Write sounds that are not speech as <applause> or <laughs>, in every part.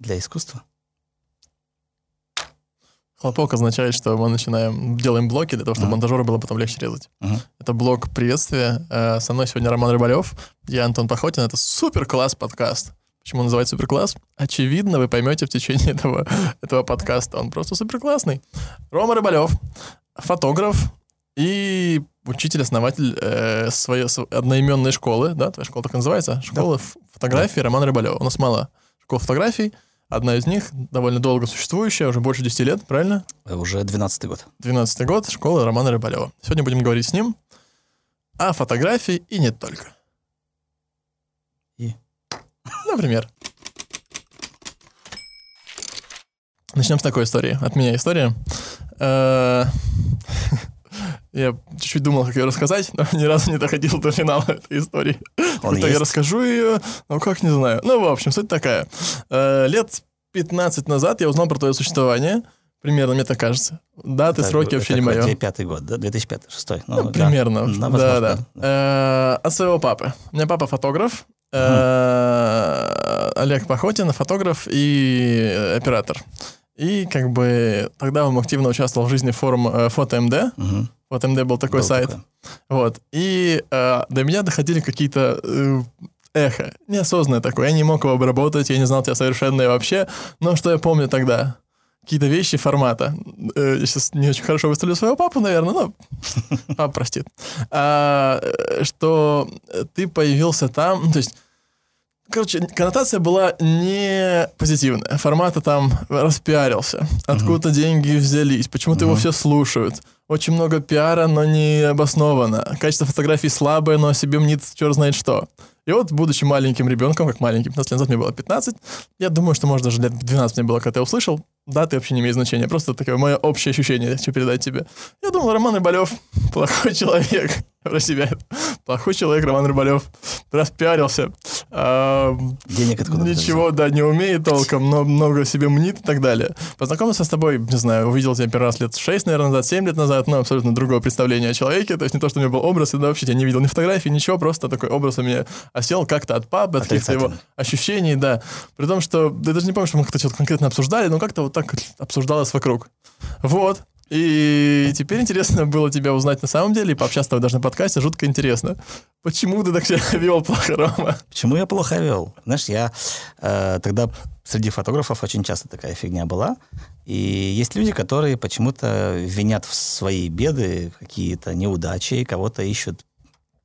для искусства. Хлопок означает, что мы начинаем, делаем блоки для того, чтобы Мгм. монтажеру было потом легче резать. Мгм. Это блок приветствия. Э, Со мной сегодня Роман Рыбалев, я Антон Похотин. Это супер-класс подкаст. Почему он называется супер-класс? Очевидно, вы поймете в течение <laughs> этого, этого подкаста. Он просто супер-классный. Рома Рыбалев, фотограф и учитель-основатель э, своей одноименной школы. Да, твоя школа так называется? Школа ф- фотографии Романа Рыбалева. У нас мало школ фотографий. Одна из них довольно долго существующая, уже больше 10 лет, правильно? Э, Уже 12 год. 12 год, школа Романа Рыбалева. Сегодня будем говорить с ним о фотографии и не только. И? Например. Начнем с такой истории. От меня история. <laughs> Я чуть-чуть думал, как ее рассказать, но ни разу не доходил до финала этой истории. Он Как-то я есть? расскажу ее, ну как, не знаю. Ну, в общем, суть такая. Э, Лет 15 назад я узнал про твое существование. Примерно, мне так кажется. Даты, Так, сроки вообще не мое. 2005 год, да? 2005-2006. Ну, примерно. Да, да, возможно, да. Э, От своего папы. У меня папа фотограф. э, Олег Пахотин, фотограф и оператор. И как бы тогда он активно участвовал в жизни форума э, FotoMD. Мгм. FotoMD был такой Был сайт. такой. Вот. И э, до меня доходили какие-то э, эхо. Неосознанное такое. Я не мог его обработать, я не знал тебя совершенно и вообще. Но что я помню тогда? Какие-то вещи формата. Э, я сейчас не очень хорошо выставлю своего папу, наверное, но <laughs> папа простит. А, э, что ты появился там, ну, то есть Короче, коннотация была не позитивная. Формата там распиарился. Откуда деньги взялись? Почему-то его Мгм. все слушают. Очень много пиара, но не обоснованно. Качество фотографий слабое, но себе мнит черт знает что. И вот, будучи маленьким ребенком, как маленьким, 15 лет назад мне было 15, я думаю, что, может, даже лет 12 мне было, когда я услышал. Даты вообще не имеют значения. Просто такое мое общее ощущение, хочу передать тебе. Я думал, Роман Рыбалев плохой человек. <laughs> Про себя. Плохой человек Роман Рыбалев. Распиарился. А, Денег откуда Ничего, да, не умеет толком, но много себе мнит и так далее. Познакомился с тобой, не знаю, увидел тебя первый раз лет 6, наверное, назад, 7 лет назад, но абсолютно другое представление о человеке. То есть не то, что у меня был образ, и да, вообще я не видел ни фотографий, ничего, просто такой образ у меня осел как-то от папы, от каких-то его ощущений, да. При том, что, да, я даже не помню, что мы как-то что-то конкретно обсуждали, но как-то вот так обсуждалось вокруг. Вот. И теперь интересно было тебя узнать на самом деле и пообщаться с тобой даже на подкасте, жутко интересно. Почему ты так себя вел плохо, Рома? Почему я плохо вел? Знаешь, я э, тогда среди фотографов очень часто такая фигня была. И есть люди, которые почему-то винят в свои беды какие-то неудачи и кого-то ищут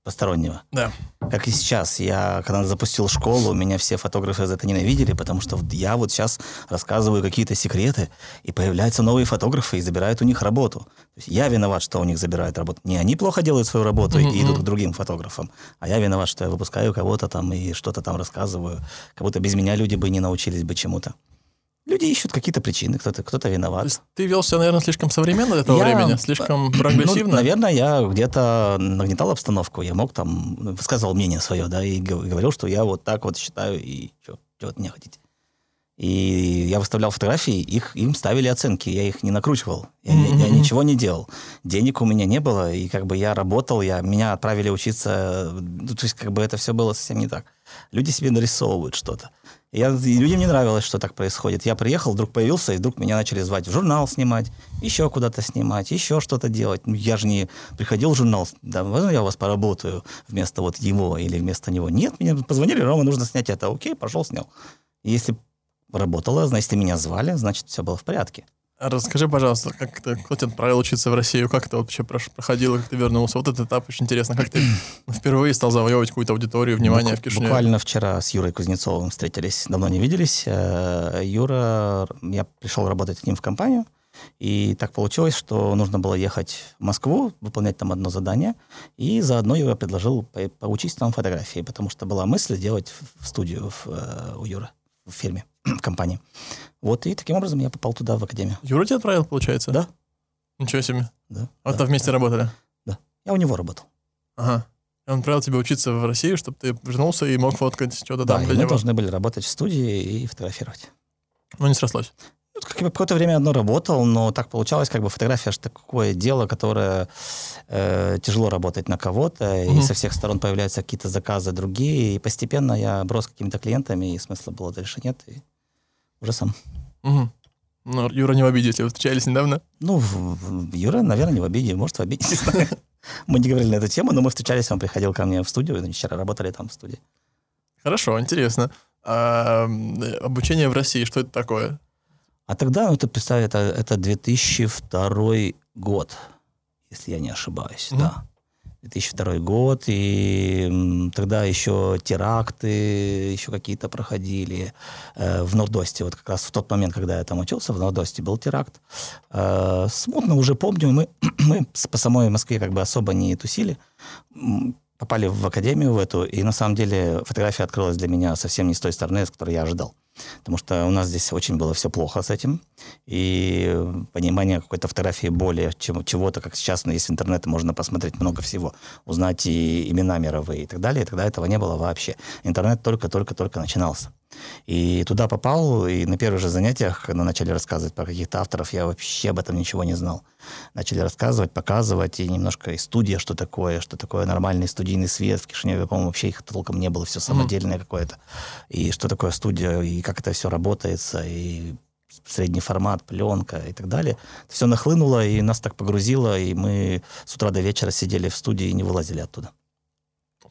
постороннего. Да. Как и сейчас. Я, когда запустил школу, меня все фотографы за это ненавидели, потому что вот я вот сейчас рассказываю какие-то секреты, и появляются новые фотографы и забирают у них работу. То есть я виноват, что у них забирают работу. Не они плохо делают свою работу Мгм, и идут к другим фотографам, а я виноват, что я выпускаю кого-то там и что-то там рассказываю. Как будто без меня люди бы не научились бы чему-то. Люди ищут какие-то причины, кто-то кто То виноват. есть ты вел себя, наверное, слишком современно для этого Я- времени, слишком <clears throat> прогрессивно. Ну, наверное, я где-то нагнетал обстановку. Я мог там, ну, высказывал мнение свое, да, и гов- говорил, что я вот так вот считаю, и что от меня хотите. И я выставлял фотографии, их, им ставили оценки, я их не накручивал, я, не- я ничего не делал. Денег у меня не было, и как бы я работал, я, меня отправили учиться, ну, то есть как бы это все было совсем не так. Люди себе нарисовывают что-то. Я, и людям не нравилось, что так происходит. Я приехал, вдруг появился, и вдруг меня начали звать в журнал снимать, еще куда-то снимать, еще что-то делать. Ну, я же не приходил в журнал, да, можно я у вас поработаю вместо вот его или вместо него? Нет, мне позвонили, Рома, нужно снять это. Окей, пошел, снял. И если работало, значит, и меня звали, значит, все было в порядке. Расскажи, пожалуйста, как ты, кто тебя отправил учиться в Россию, как это вообще проходило, как ты вернулся? Вот этот этап очень интересно. Как ты <clears throat> впервые стал завоевывать какую-то аудиторию, внимание Бук- в Кишиневе? Буквально вчера с Юрой Кузнецовым встретились, давно не виделись. Э, Юра, я пришел работать к ним в компанию, и так получилось, что нужно было ехать в Москву, выполнять там одно задание, и заодно Юра предложил по- поучить там фотографии, потому что была мысль делать в- студию в, э, у Юры в фирме, <clears throat> компании. Вот, и таким образом я попал туда, в академию. Юра тебя отправил, получается? Да. Ничего себе. Да, А да, то вместе да. работали? Я у него работал. Ага. Он отправил тебя учиться в Россию, чтобы ты вернулся и мог фоткать что-то Да, там для мы него. должны были работать в студии и фотографировать. Ну, не срослось. Ну, как бы Какое-то время одно работал, но так получалось, как бы фотография же такое дело, которое э, тяжело работать на кого-то, Мгм. и со всех сторон появляются какие-то заказы другие, и постепенно я брос какими-то клиентами, и смысла было дальше нет, и Уже сам. Мгм. Ну, Юра не в обиде, если вы встречались недавно. Ну, Юра, наверное, не в обиде, может, в обиде. Мы не говорили на эту тему, но мы встречались, он приходил ко мне в студию, вчера работали там в студии. Хорошо, интересно. А, обучение в России, что это такое? А тогда, ну, ты представь, это, это 2002 год, если я не ошибаюсь, Мгм. да. 2002 год, и тогда еще теракты, еще какие-то проходили э, в Нордосте. Вот как раз в тот момент, когда я там учился, в Нордосте был теракт. Э, смутно уже помню, мы, <clears throat> мы по самой Москве как бы особо не тусили. Попали в академию в эту, и на самом деле фотография открылась для меня совсем не с той стороны, с которой я ожидал. Потому что у нас здесь очень было все плохо с этим. И понимание какой-то фотографии более чем чего-то, как сейчас ну, есть в интернете, можно посмотреть много всего, узнать и имена мировые и так далее. И тогда этого не было вообще. Интернет только-только-только начинался. И туда попал, и на первых же занятиях, когда начали рассказывать про каких-то авторов, я вообще об этом ничего не знал. Начали рассказывать, показывать, и немножко и студия, что такое, что такое нормальный студийный свет. В Кишиневе, по-моему, вообще их толком не было, все самодельное какое-то. И что такое студия, и как это все работается, и средний формат, пленка и так далее. Все нахлынуло, и нас так погрузило, и мы с утра до вечера сидели в студии и не вылазили оттуда.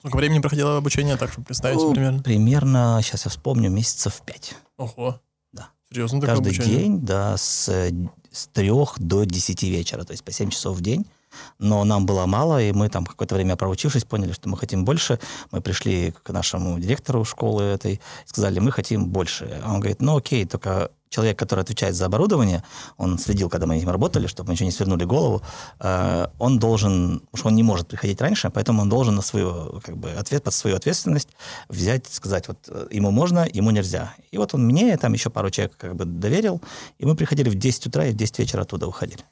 Сколько времени проходило обучение, так, чтобы представить Ну, примерно? Примерно, сейчас я вспомню, месяцев пять. Ого. Да. Серьезно такое Каждый обучение? день, да, с, э, с 3 до 10 вечера, то есть по 7 часов в день. Но нам было мало, и мы там какое-то время проучившись, поняли, что мы хотим больше. Мы пришли к нашему директору школы этой, сказали, мы хотим больше. А он говорит, ну окей, только человек, который отвечает за оборудование, он следил, когда мы с ним работали, чтобы мы ничего не свернули голову, э, он должен, потому что он не может приходить раньше, поэтому он должен на свою, как бы, ответ, под свою ответственность взять, сказать, вот э, ему можно, ему нельзя. И вот он мне, там еще пару человек как бы доверил, и мы приходили в 10 утра и в 10 вечера оттуда уходили.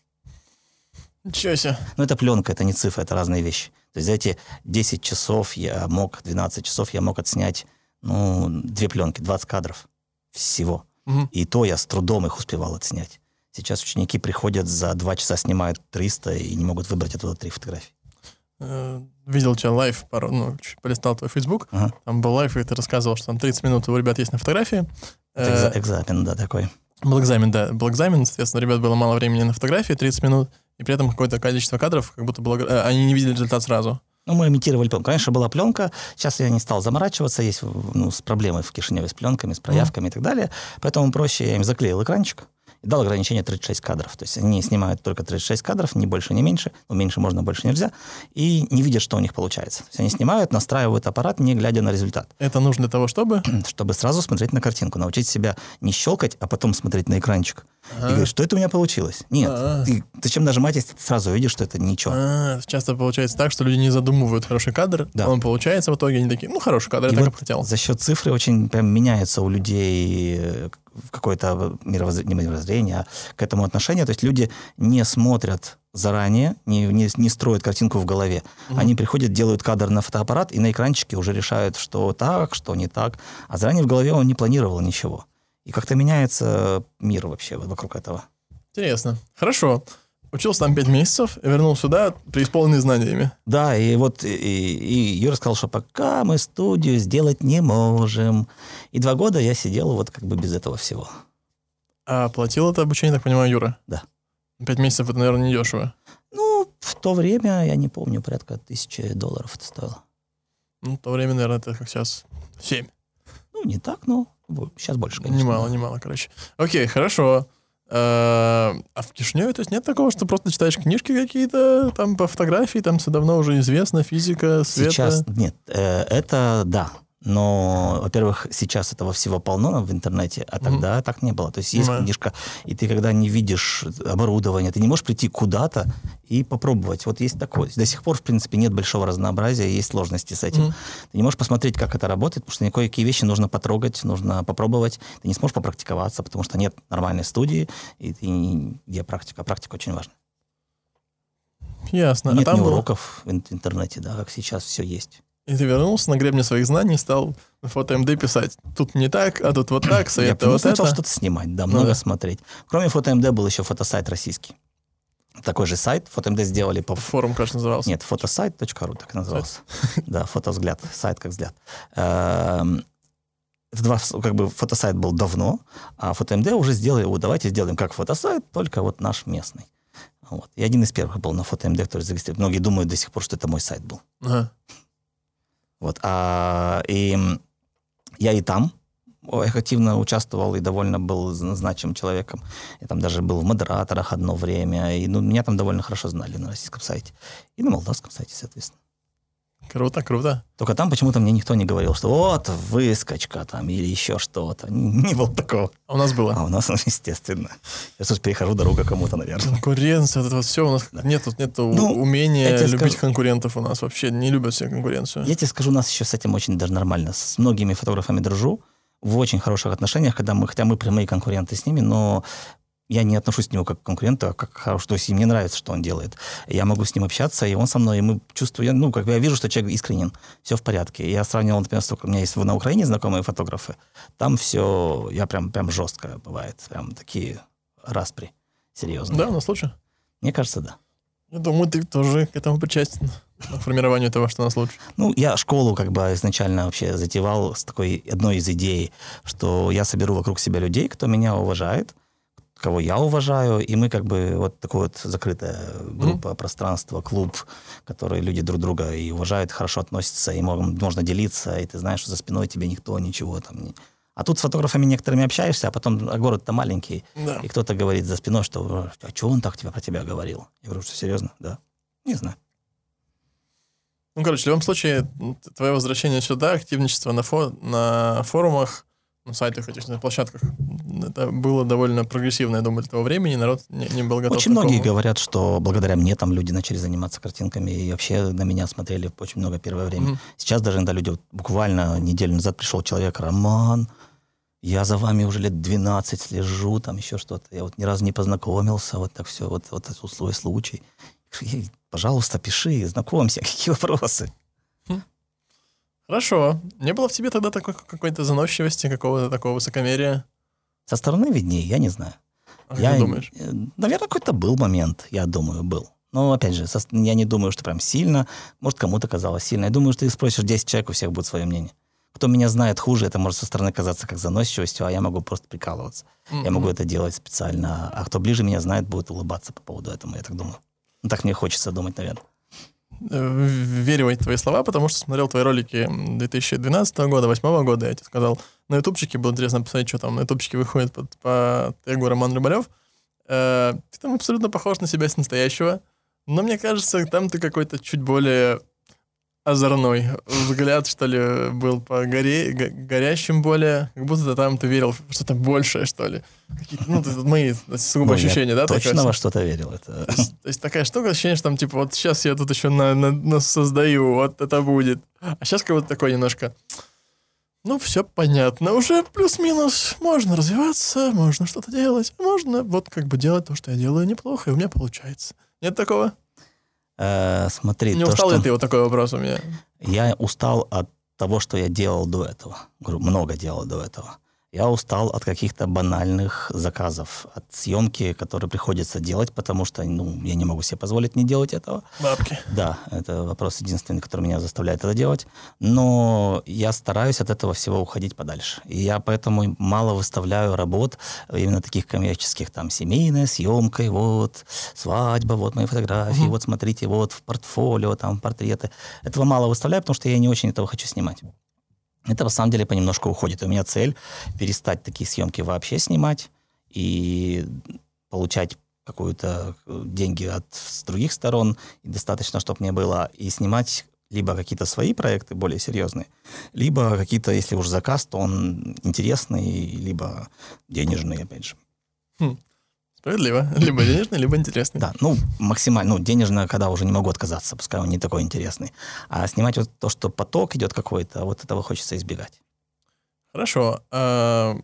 Ничего себе. Но это пленка, это не цифра, это разные вещи. То есть за эти 10 часов я мог, 12 часов я мог отснять, ну, две пленки, 20 кадров всего. Мгм. И то я с трудом их успевал отснять. Сейчас ученики приходят за два часа, снимают 300 и не могут выбрать оттуда три фотографии. Э, Видел тебя live, пару, ну, чуть полистал твой Facebook, Ага. там был live, и ты рассказывал, что там 30 минут у ребят есть на фотографии. Это Э, экза- экзамен, да, такой. Был экзамен, да, был экзамен, соответственно, ребят было мало времени на фотографии, 30 минут, и при этом какое-то количество кадров, как будто было, э, они не видели результат сразу. Ну, мы имитировали пленку. Конечно, была пленка. Сейчас я не стал заморачиваться. Есть ну, с проблемой в Кишиневе с пленками, с проявками и так далее. Поэтому проще я им заклеил экранчик дал ограничение 36 кадров. То есть они снимают только 36 кадров, ни больше, ни меньше. Ну, меньше можно, больше нельзя. И не видят, что у них получается. То есть они снимают, настраивают аппарат, не глядя на результат. Это нужно для того, чтобы... <clears throat> Чтобы сразу смотреть на картинку. Научить себя не щелкать, а потом смотреть на экранчик. И Ага. говорить, что это у меня получилось? Нет. А. Ты, зачем нажимать, если ты сразу видишь, что это ничего. А, часто получается так, что люди не задумывают хороший кадр, Да. он получается в итоге, они такие, ну, хороший кадр, я И так вот и хотел. За счет цифры очень прям меняется у людей э, какое-то мировоззрение, не мировоззрение, а к этому отношение. То есть люди не смотрят заранее, не, не, не строят картинку в голове. Мгм. Они приходят, делают кадр на фотоаппарат, и на экранчике уже решают, что так, что не так. А заранее в голове он не планировал ничего. И как-то меняется мир вообще вокруг этого. Интересно. Хорошо. Учился там 5 месяцев, и вернул сюда, преисполненный знаниями. Да, и вот и, и Юра сказал, что пока мы студию сделать не можем. И два года я сидел вот как бы без этого всего. А платил это обучение, так понимаю, Юра? Да. 5 месяцев это, наверное, не дешево. Ну, в то время, я не помню, порядка тысячи долларов это стоило. Ну, в то время, наверное, это как сейчас 7. Ну, не так, но сейчас больше, конечно. Немало, немало, короче. Окей, хорошо. А в Кишиневе, то есть нет такого, что просто читаешь книжки какие-то, там по фотографии, там все давно уже известно, физика, света. Сейчас, нет, э, это да. Но, во-первых, сейчас этого всего полно в интернете, а тогда так не было. То есть есть Понимаю. книжка, и ты когда не видишь оборудование, ты не можешь прийти куда-то и попробовать. Вот есть такое. До сих пор, в принципе, нет большого разнообразия, есть сложности с этим. Мгм. Ты не можешь посмотреть, как это работает, потому что кое-какие вещи нужно потрогать, нужно попробовать. Ты не сможешь попрактиковаться, потому что нет нормальной студии, и ты где практика. Практика очень важна. Ясно. нет а там ни было- уроков в ин- интернете, да, как сейчас все есть. И ты вернулся на гребне своих знаний, стал на фото МД писать. Тут не так, а тут вот так, Я совет ну, вот начал это. что-то снимать, да, Ну много да. смотреть. Кроме фото-МД был еще фотосайт российский. Такой же сайт, фото-МД сделали по... Форум, кажется, назывался. Нет, фотосайт.ру так и назывался. Да, фотовзгляд, сайт как взгляд. Эм, это два, как бы фотосайт был давно, а фото-МД уже сделали, вот давайте сделаем как фотосайт, только вот наш местный. Вот. И один из первых был на фото-МД, который зарегистрирован. Многие думают до сих пор, что это мой сайт был. Ага. Вот. А, и я и там активно участвовал и довольно был значимым человеком. Я там даже был в модераторах одно время, и ну, меня там довольно хорошо знали на российском сайте. И на молдавском сайте, соответственно. Круто, круто. Только там почему-то мне никто не говорил, что вот выскочка там или еще что-то. Не было такого. А у нас было? А у нас, <laughs> естественно. Я тут перехожу дорога кому-то, наверное. Конкуренция, вот это вот все. У нас да. нет, нету ну, умения любить скажу... конкурентов у нас вообще. Не любят все конкуренцию. Я тебе скажу, у нас еще с этим очень даже нормально. С многими фотографами дружу в очень хороших отношениях, когда мы, хотя мы прямые конкуренты с ними, но я не отношусь к нему как к конкуренту, а как хорошо, то есть мне нравится, что он делает. Я могу с ним общаться, и он со мной, и мы чувствуем, ну, как бы я вижу, что человек искренен, все в порядке. Я сравнивал, например, у меня есть на Украине знакомые фотографы, там все, я прям, прям жестко бывает, прям такие распри серьезные. Да, у нас лучше? Мне кажется, да. Я думаю, ты тоже к этому причастен, к формированию того, что у нас лучше. Ну, я школу как бы изначально вообще затевал с такой одной из идей, что я соберу вокруг себя людей, кто меня уважает, кого я уважаю, и мы как бы вот такое вот закрытая группа, mm-hmm. пространство, клуб, который люди друг друга и уважают, хорошо относятся, и можно, можно делиться, и ты знаешь, что за спиной тебе никто ничего там не... А тут с фотографами некоторыми общаешься, а потом а город-то маленький, да. и кто-то говорит за спиной, что а что он так тебя про тебя говорил? Я говорю, что серьезно? Да. Не знаю. Ну, короче, в любом случае, твое возвращение сюда, активничество на, фо- на форумах, на сайтах этих, на площадках. Это было довольно прогрессивно, я думаю, для того времени. Народ не, не был готов Очень многие говорят, что благодаря мне там люди начали заниматься картинками и вообще на меня смотрели очень много первое время. Mm-hmm. Сейчас даже иногда люди, вот, буквально неделю назад пришел человек, Роман, я за вами уже лет 12 слежу, там еще что-то. Я вот ни разу не познакомился, вот так все, вот, вот этот свой случай. Пожалуйста, пиши, знакомься, <laughs> какие вопросы. Хорошо. Не было в тебе тогда такой какой-то заносчивости, какого-то такого высокомерия? Со стороны виднее, я не знаю. А я, думаешь? Э, наверное, какой-то был момент, я думаю, был. Но, опять же, со, я не думаю, что прям сильно. Может, кому-то казалось сильно. Я думаю, что ты спросишь 10 человек, у всех будет свое мнение. Кто меня знает хуже, это может со стороны казаться как заносчивостью, а я могу просто прикалываться. Mm-hmm. Я могу это делать специально. А кто ближе меня знает, будет улыбаться по поводу этого, я так думаю. Ну, так мне хочется думать, наверное. Э, верю в твои слова, потому что смотрел твои ролики 2012 года, 2008 года, я тебе сказал, на ютубчике было интересно посмотреть, что там на ютубчике выходит под, по тегу Роман Рыбалев. Э, ты там абсолютно похож на себя с настоящего, но мне кажется, там ты какой-то чуть более озорной взгляд, что ли, был по горе, горящим более, как будто там ты верил в что-то большее, что ли. Ну, мои сугубо ну, ощущения, да? Точно во что-то верил. Это... То, есть, то есть такая штука, ощущение, что там, типа, вот сейчас я тут еще на, на, на создаю, вот это будет. А сейчас как будто такое немножко, ну, все понятно, уже плюс-минус, можно развиваться, можно что-то делать, можно вот как бы делать то, что я делаю неплохо, и у меня получается. Нет такого? Э, смотри, Не то, устал что... ли ты? Вот такой вопрос у меня. Я устал от того, что я делал до этого. Много делал до этого. Я устал от каких-то банальных заказов, от съемки, которые приходится делать, потому что ну, я не могу себе позволить не делать этого. Бабки. Да, это вопрос единственный, который меня заставляет это делать. Но я стараюсь от этого всего уходить подальше. И я поэтому мало выставляю работ, именно таких коммерческих, там, семейная съемка, вот, свадьба, вот мои фотографии, угу. вот смотрите, вот в портфолио, там, портреты. Этого мало выставляю, потому что я не очень этого хочу снимать это на самом деле понемножку уходит. У меня цель перестать такие съемки вообще снимать и получать какую-то э, деньги от других сторон, и достаточно, чтобы мне было, и снимать либо какие-то свои проекты более серьезные, либо какие-то, если уж заказ, то он интересный, либо денежный, опять же. Хм. Справедливо. <laughs> Либо денежный, либо интересный. Да, ну, максимально, ну, денежно, когда уже не могу отказаться, пускай он не такой интересный. А снимать вот то, что поток идет какой-то, вот этого хочется избегать. Хорошо. А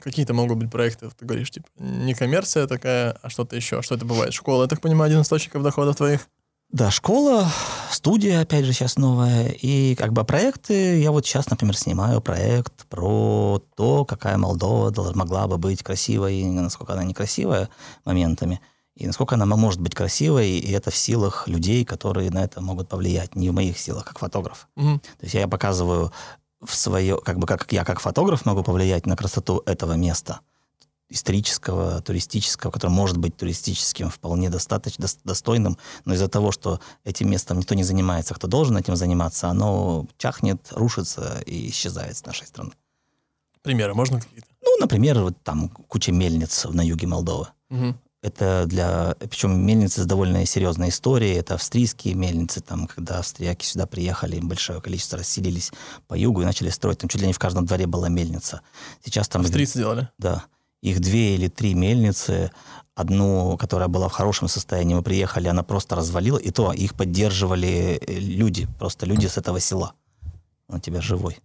какие-то могут быть проекты, ты говоришь, типа, не коммерция такая, а что-то еще. Что это бывает? Школа, я так понимаю, один из источников доходов твоих? Да, школа, студия, опять же, сейчас новая. И как бы проекты, я вот сейчас, например, снимаю проект про то, какая Молдова могла бы быть красивой, и насколько она некрасивая моментами, и насколько она может быть красивой, и это в силах людей, которые на это могут повлиять, не в моих силах, как фотограф. Угу. То есть я показываю в свое, как бы как я как фотограф могу повлиять на красоту этого места исторического, туристического, который может быть туристическим, вполне достаточно достойным, но из-за того, что этим местом никто не занимается, кто должен этим заниматься, оно чахнет, рушится и исчезает с нашей страны. Примеры можно какие-то? Ну, например, вот там куча мельниц на юге Молдовы. Угу. Это для... Причем мельницы с довольно серьезной историей. Это австрийские мельницы, там, когда австрияки сюда приехали, большое количество расселились по югу и начали строить. Там чуть ли не в каждом дворе была мельница. Сейчас там... Австрийцы делали? Да. Их две или три мельницы. Одну, которая была в хорошем состоянии, мы приехали, она просто развалила. И то их поддерживали э, люди, просто люди с этого села. Он тебя живой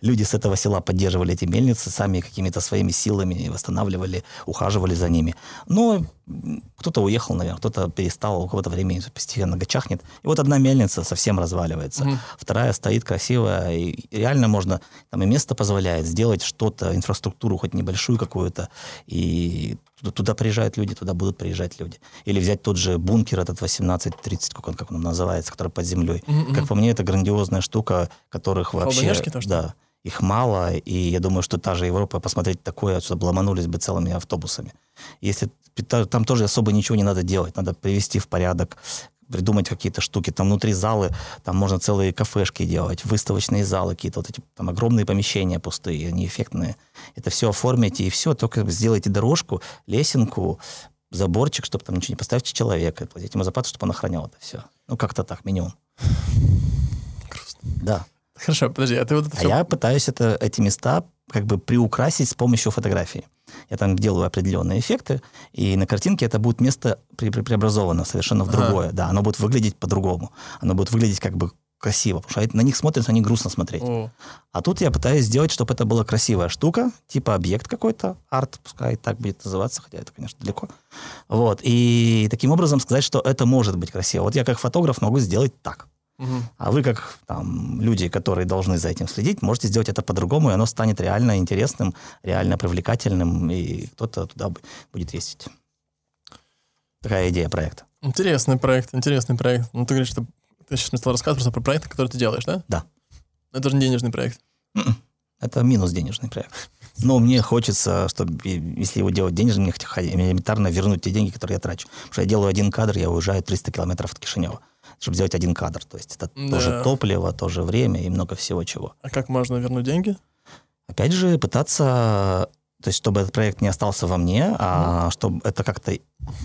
люди с этого села поддерживали эти мельницы, сами какими-то своими силами восстанавливали, ухаживали за ними. Но кто-то уехал, наверное, кто-то перестал, у кого-то времени постепенно гачахнет. И вот одна мельница совсем разваливается, угу. вторая стоит красивая, и реально можно, там и место позволяет сделать что-то, инфраструктуру хоть небольшую какую-то, и туда приезжают люди, туда будут приезжать люди. Или взять тот же бункер этот 1830, как он, как он называется, который под землей. Mm-hmm. Как по мне, это грандиозная штука, которых вообще... тоже? Да их мало, и я думаю, что та же Европа посмотреть такое, отсюда ломанулись бы целыми автобусами. Если там тоже особо ничего не надо делать, надо привести в порядок, придумать какие-то штуки. Там внутри залы, там можно целые кафешки делать, выставочные залы какие-то, вот эти там огромные помещения пустые, они эффектные. Это все оформите, и все, только сделайте дорожку, лесенку, заборчик, чтобы там ничего не поставьте человека, платите ему зарплату, чтобы он охранял это все. Ну, как-то так, минимум. Грустно. Да. Хорошо, подожди, а ты вот это А все... я пытаюсь это, эти места как бы приукрасить с помощью фотографии. Я там делаю определенные эффекты, и на картинке это будет место пре преобразовано совершенно в другое. Ага. Да, оно будет выглядеть по-другому. Оно будет выглядеть как бы красиво, потому что на них смотрится, они грустно смотреть. О. А тут я пытаюсь сделать, чтобы это была красивая штука, типа объект какой-то, арт, пускай так будет называться, хотя это, конечно, далеко. Вот, и таким образом сказать, что это может быть красиво. Вот я как фотограф могу сделать так. Угу. А вы, как там, люди, которые должны за этим следить, можете сделать это по-другому, и оно станет реально интересным, реально привлекательным, и кто-то туда будет ездить. Такая идея проекта. Интересный проект, интересный проект. Ну, ты говоришь, что ты сейчас мне стал рассказывать просто про проект, который ты делаешь, да? Да. Это же не денежный проект. М-м. Это минус денежный проект. Но мне хочется, чтобы, если его делать денежным, мне элементарно вернуть те деньги, которые я трачу. Потому что я делаю один кадр, я уезжаю 300 километров от Кишинева чтобы сделать один кадр. То есть это да. тоже топливо, тоже время и много всего чего. А как можно вернуть деньги? Опять же, пытаться, то есть чтобы этот проект не остался во мне, mm. а чтобы это как-то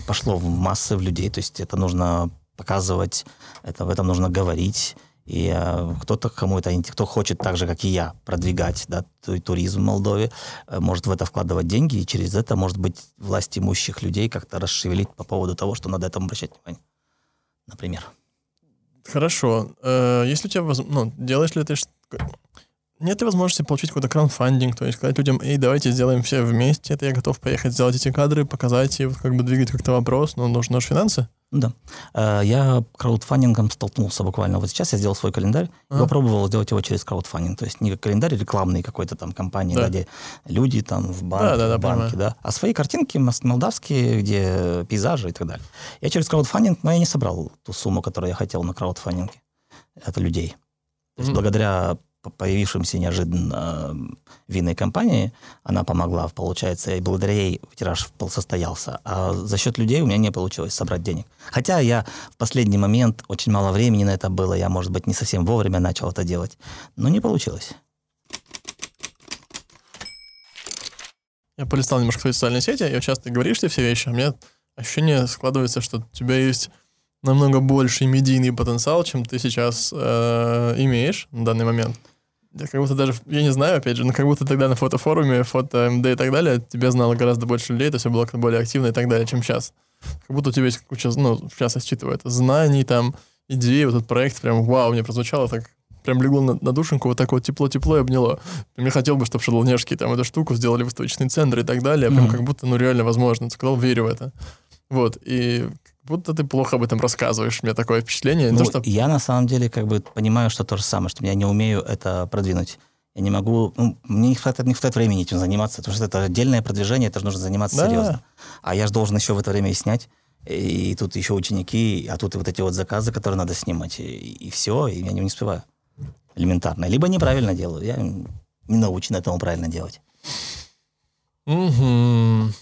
пошло в массы, в людей. То есть это нужно показывать, это, в этом нужно говорить. И э, кто-то, кому это, кто хочет так же, как и я, продвигать да, туризм в Молдове, э, может в это вкладывать деньги, и через это, может быть, власть имущих людей как-то расшевелить по поводу того, что надо этому обращать внимание. Например. Хорошо. Э, если у тебя, ну, делаешь ли ты нет ли возможности получить какой-то краундфандинг, то есть сказать людям, эй, давайте сделаем все вместе, это я готов поехать сделать эти кадры, показать и вот как бы двигать как-то вопрос, но нужны же финансы? Да. Э, я краудфандингом столкнулся буквально вот сейчас. Я сделал свой календарь а. попробовал сделать его через краудфандинг. То есть не календарь рекламный какой-то там компании, да. где люди там в банке, да, да, да, в банке, да, а свои картинки молдавские, где пейзажи и так далее. Я через краудфандинг, но я не собрал ту сумму, которую я хотел на краудфандинге. Это людей. То есть mm-hmm. благодаря появившемся неожиданно винной компании, она помогла, получается, и благодаря ей тираж состоялся. А за счет людей у меня не получилось собрать денег. Хотя я в последний момент, очень мало времени на это было, я, может быть, не совсем вовремя начал это делать, но не получилось. Я полистал немножко свои социальные сети, и сейчас ты говоришь все вещи, а у меня ощущение складывается, что у тебя есть намного больший медийный потенциал, чем ты сейчас э, имеешь на данный момент. Я как будто даже, я не знаю, опять же, но как будто тогда на фотофоруме, фото МД и так далее, тебя знало гораздо больше людей, это все было более активно и так далее, чем сейчас. Как будто у тебя есть куча, ну, сейчас я считываю это, знаний, там, идеи, вот этот проект прям, вау, мне прозвучало так, прям легло на, на душеньку, вот так вот тепло-тепло и обняло. Мне хотел бы, чтобы Шадлонежский там эту штуку сделали выставочный центр и так далее, прям mm-hmm. как будто, ну, реально возможно. Сказал, верю в это. Вот, и будто ты плохо об этом рассказываешь. У меня такое впечатление. Ну, то, что... Я на самом деле как бы понимаю, что то же самое, что я не умею это продвинуть. Я не могу, ну, мне не хватает, не хватает времени этим заниматься, потому что это отдельное продвижение, это же нужно заниматься да. серьезно. А я же должен еще в это время и снять. И тут еще ученики, а тут и вот эти вот заказы, которые надо снимать, и, и все, и я не, не успеваю. элементарно. Либо неправильно делаю. Я не научен этому правильно делать. Угу.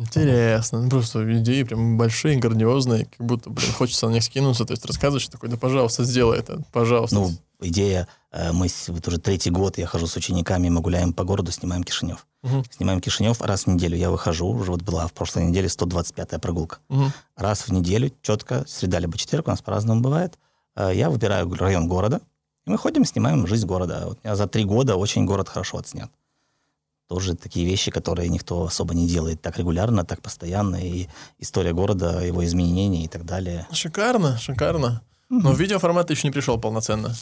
Интересно. Ну, просто идеи прям большие, грандиозные, как будто, блин, хочется на них скинуться. То есть рассказываешь такой, да, пожалуйста, сделай это, пожалуйста. Ну, идея, э, мы вот уже третий год, я хожу с учениками, мы гуляем по городу, снимаем Кишинев. Угу. Снимаем Кишинев раз в неделю. Я выхожу, уже вот была в прошлой неделе 125-я прогулка. Угу. Раз в неделю, четко, среда либо четверг, у нас по-разному бывает. Э, Я выбираю район города, и мы ходим, снимаем жизнь города. Вот у меня за три года очень город хорошо отснят. Тоже такие вещи, которые никто особо не делает так регулярно, так постоянно. И история города, его изменения и так далее. Шикарно, шикарно. Но в видеоформат ты еще не пришел полноценно.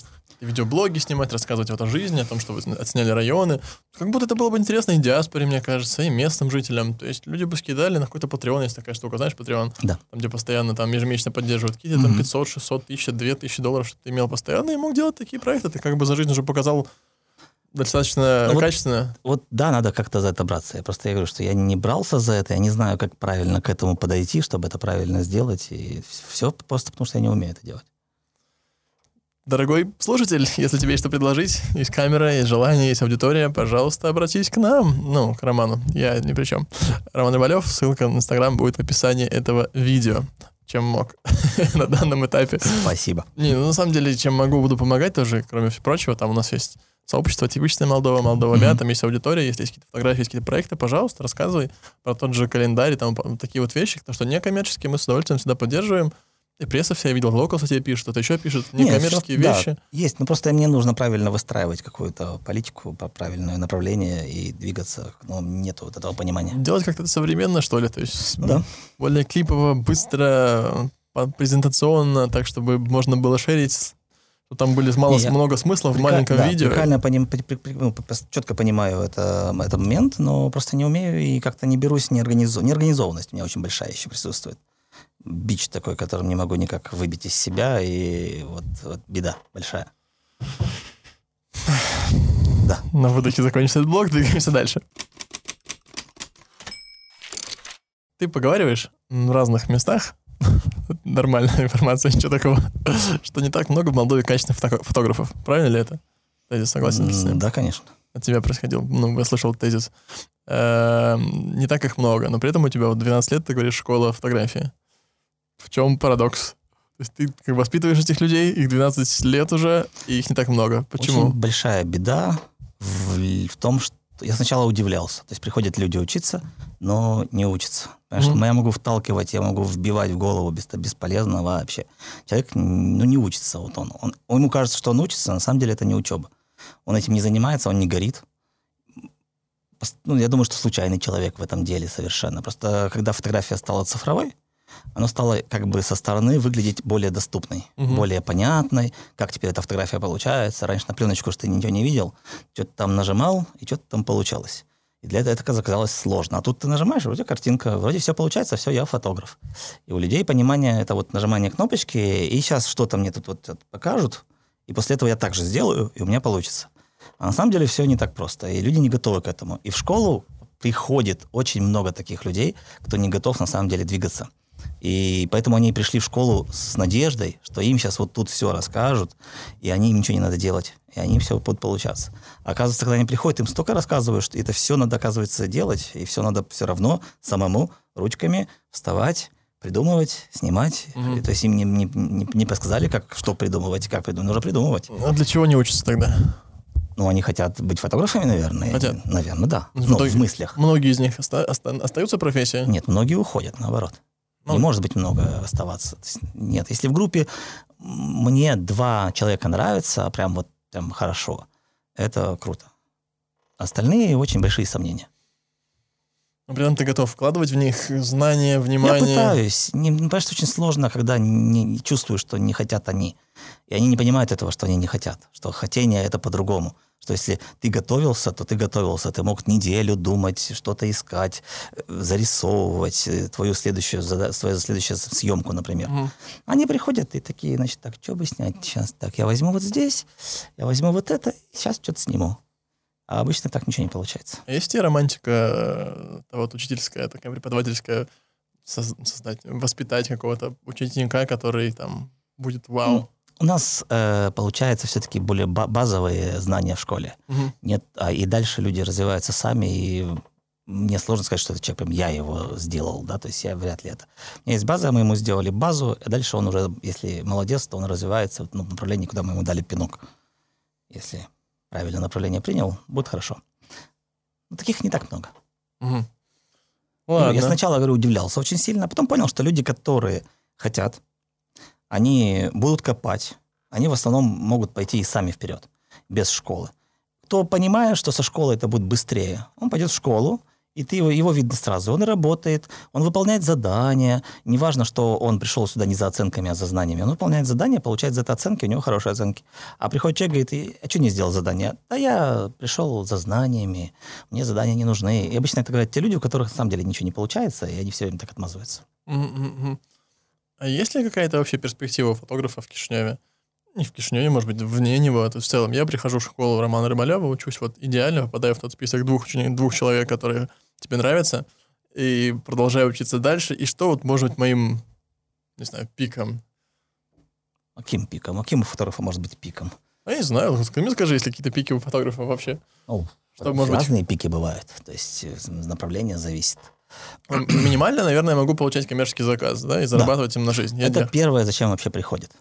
Видеоблоги снимать, рассказывать вот о жизни, о том, что вы отсняли районы. Как будто это было бы интересно и диаспоре, мне кажется, и местным жителям. То есть люди бы скидали на какой-то Patreon, есть такая штука, знаешь, Patreon? Да. Там, где постоянно там ежемесячно поддерживают. Какие-то там 500, 600, 1000, 2000 долларов, что ты имел постоянно, и мог делать такие проекты. Ты как бы за жизнь уже показал достаточно Ну вот- качественно. Вот да, надо как-то за это браться. Я просто я говорю, что я не брался за это, я не знаю, как правильно к этому подойти, чтобы это правильно сделать. И все просто потому, что я не умею это делать. Дорогой слушатель, если тебе есть что предложить, есть камера, есть желание, есть аудитория, пожалуйста, обратись к нам. Ну, к Роману. Я ни при чем. Роман Рыбалев, ссылка на Инстаграм будет в описании этого видео. Чем мог <laughs> на данном этапе. Спасибо. Не, ну на самом деле, чем могу, буду помогать тоже, кроме всего прочего. Там у нас есть сообщество типичное Молдова, Молдова. Мя, там есть аудитория, если есть какие-то фотографии, есть какие-то проекты, пожалуйста, рассказывай про тот же календарь и там такие вот вещи, потому что некоммерческие мы с удовольствием всегда поддерживаем. И пресса вся, я видел, Локал тебе пишет, кто-то еще пишет, Не, некоммерческие да, вещи. есть, но просто мне нужно правильно выстраивать какую-то политику, по- правильное направление и двигаться. Но нету вот этого понимания. Делать как-то современно, что ли, то есть Ну да. более клипово, быстро, по- презентационно, так, чтобы можно было шерить. Там были мало, Не, много смысла в Прика- маленьком да, видео. Прикольно поним, при- при- при- ну, четко понимаю это, этот момент, но просто не умею и как-то не берусь, неорганизо... неорганизованность у меня очень большая еще присутствует. Бич такой, которым не могу никак выбить из себя, и вот, вот беда большая. На выдохе закончится этот блок, двигаемся дальше. Ты поговариваешь в разных местах, <laughs> нормальная информация, ничего такого, <laughs> что не так много в Молдове качественных фото- фотографов. Правильно ли это? Тезис согласен с ним? Да, конечно. От тебя происходил, ну, я слышал тезис. Эм, Не так их много, но при этом у тебя вот 12 лет, ты говоришь, школа фотографии. В чем парадокс? То есть ты как воспитываешь этих людей, их 12 лет уже, и их не так много. Почему? Очень большая беда в, в том, что я сначала удивлялся. То есть приходят люди учиться, но не учатся. Потому что Мгм. я могу вталкивать, я могу вбивать в голову без, бесполезно вообще. Человек ну, не учится. Вот он, он, ему кажется, что он учится, на самом деле это не учеба. Он этим не занимается, он не горит. Ну, я думаю, что случайный человек в этом деле совершенно. Просто когда фотография стала цифровой, она стала как бы со стороны выглядеть более доступной, Мгм. более понятной, как теперь эта фотография получается. Раньше на пленочку, что ты ничего не видел, что-то там нажимал, и что-то там получалось. И для этого это оказалось сложно. А тут ты нажимаешь, вроде картинка, вроде все получается, все, я фотограф. И у людей понимание это вот нажимание кнопочки, и сейчас что-то мне тут вот покажут, и после этого я так же сделаю, и у меня получится. А на самом деле все не так просто, и люди не готовы к этому. И в школу приходит очень много таких людей, кто не готов на самом деле двигаться. И поэтому они пришли в школу с надеждой, что им сейчас вот тут все расскажут, и они им ничего не надо делать, и они все будут получаться. Оказывается, когда они приходят, им столько рассказывают, что это все надо, оказывается, делать, и все надо все равно самому ручками вставать, придумывать, снимать. И то есть им не, не, не, не подсказали, как, что придумывать, как придумывать. Нужно придумывать. А для чего не учатся тогда? Ну, они хотят быть фотографами, наверное. Хотят. Наверное, да. Ну, в Ну, в мыслях. Многие из них оста- оста- остаются профессия? Нет, многие уходят, наоборот. Ну. Не может быть много оставаться. Нет, если в группе мне два человека нравятся, а прям вот прям хорошо, это круто. Остальные очень большие сомнения. Но при этом ты готов вкладывать в них знания, Я внимание. пытаюсь. Не, понимаешь, очень сложно, когда не, не чувствую, что не хотят они. И они не понимают этого, что они не хотят. Что хотение это по-другому. Что если ты готовился, то ты готовился. Ты мог неделю думать, что-то искать, э, зарисовывать э, твою следующую, свою следующую съемку, например. Мгм. Они приходят и такие, значит, так, что бы снять сейчас? Так, я возьму вот здесь, я возьму вот это, сейчас что-то сниму. А обычно так ничего не получается. А есть ли романтика э, вот учительская, такая преподавательская, соз- создать, воспитать какого-то ученика, который там будет вау? У нас э, получается все-таки более ба- базовые знания в школе. Мгм. Нет, а и дальше люди развиваются сами, и мне сложно сказать, что это человек, прям я его сделал, да, то есть я вряд ли это. У меня есть база, мы ему сделали базу, а дальше он уже, если молодец, то он развивается в ну, направлении, куда мы ему дали пинок. Если правильное направление принял, будет хорошо. Но таких не так много. Ну, Ладно. Я сначала, говорю, удивлялся очень сильно, а потом понял, что люди, которые хотят, они будут копать, они в основном могут пойти и сами вперед, без школы. Кто понимает, что со школы это будет быстрее, он пойдет в школу, и ты его, его видно сразу. Он работает, он выполняет задания. Неважно, что он пришел сюда не за оценками, а за знаниями. Он выполняет задания, получает за это оценки, у него хорошие оценки. А приходит человек и говорит, «И- а что не сделал задание? Да я пришел за знаниями, мне задания не нужны. И обычно это говорят те люди, у которых на самом деле ничего не получается, и они все время так отмазываются. А есть ли какая-то вообще перспектива фотографа в Кишиневе? Не в Кишиневе, может быть, вне него. Это в целом. Я прихожу в школу Романа Рыбалева, учусь вот идеально, попадаю в тот список двух, учеников, двух человек, которые тебе нравятся, и продолжаю учиться дальше. И что вот может быть моим, не знаю, пиком? А Каким пиком? А Каким у фотографа может быть пиком? А я не знаю, мне скажи, если какие-то пики у фотографа вообще. Ну, Что может быть? разные пики бывают. То есть э, направление зависит. Минимально, наверное, я могу получать коммерческий заказ, да, и зарабатывать им на жизнь. Я Это де- первое, зачем вообще приходит.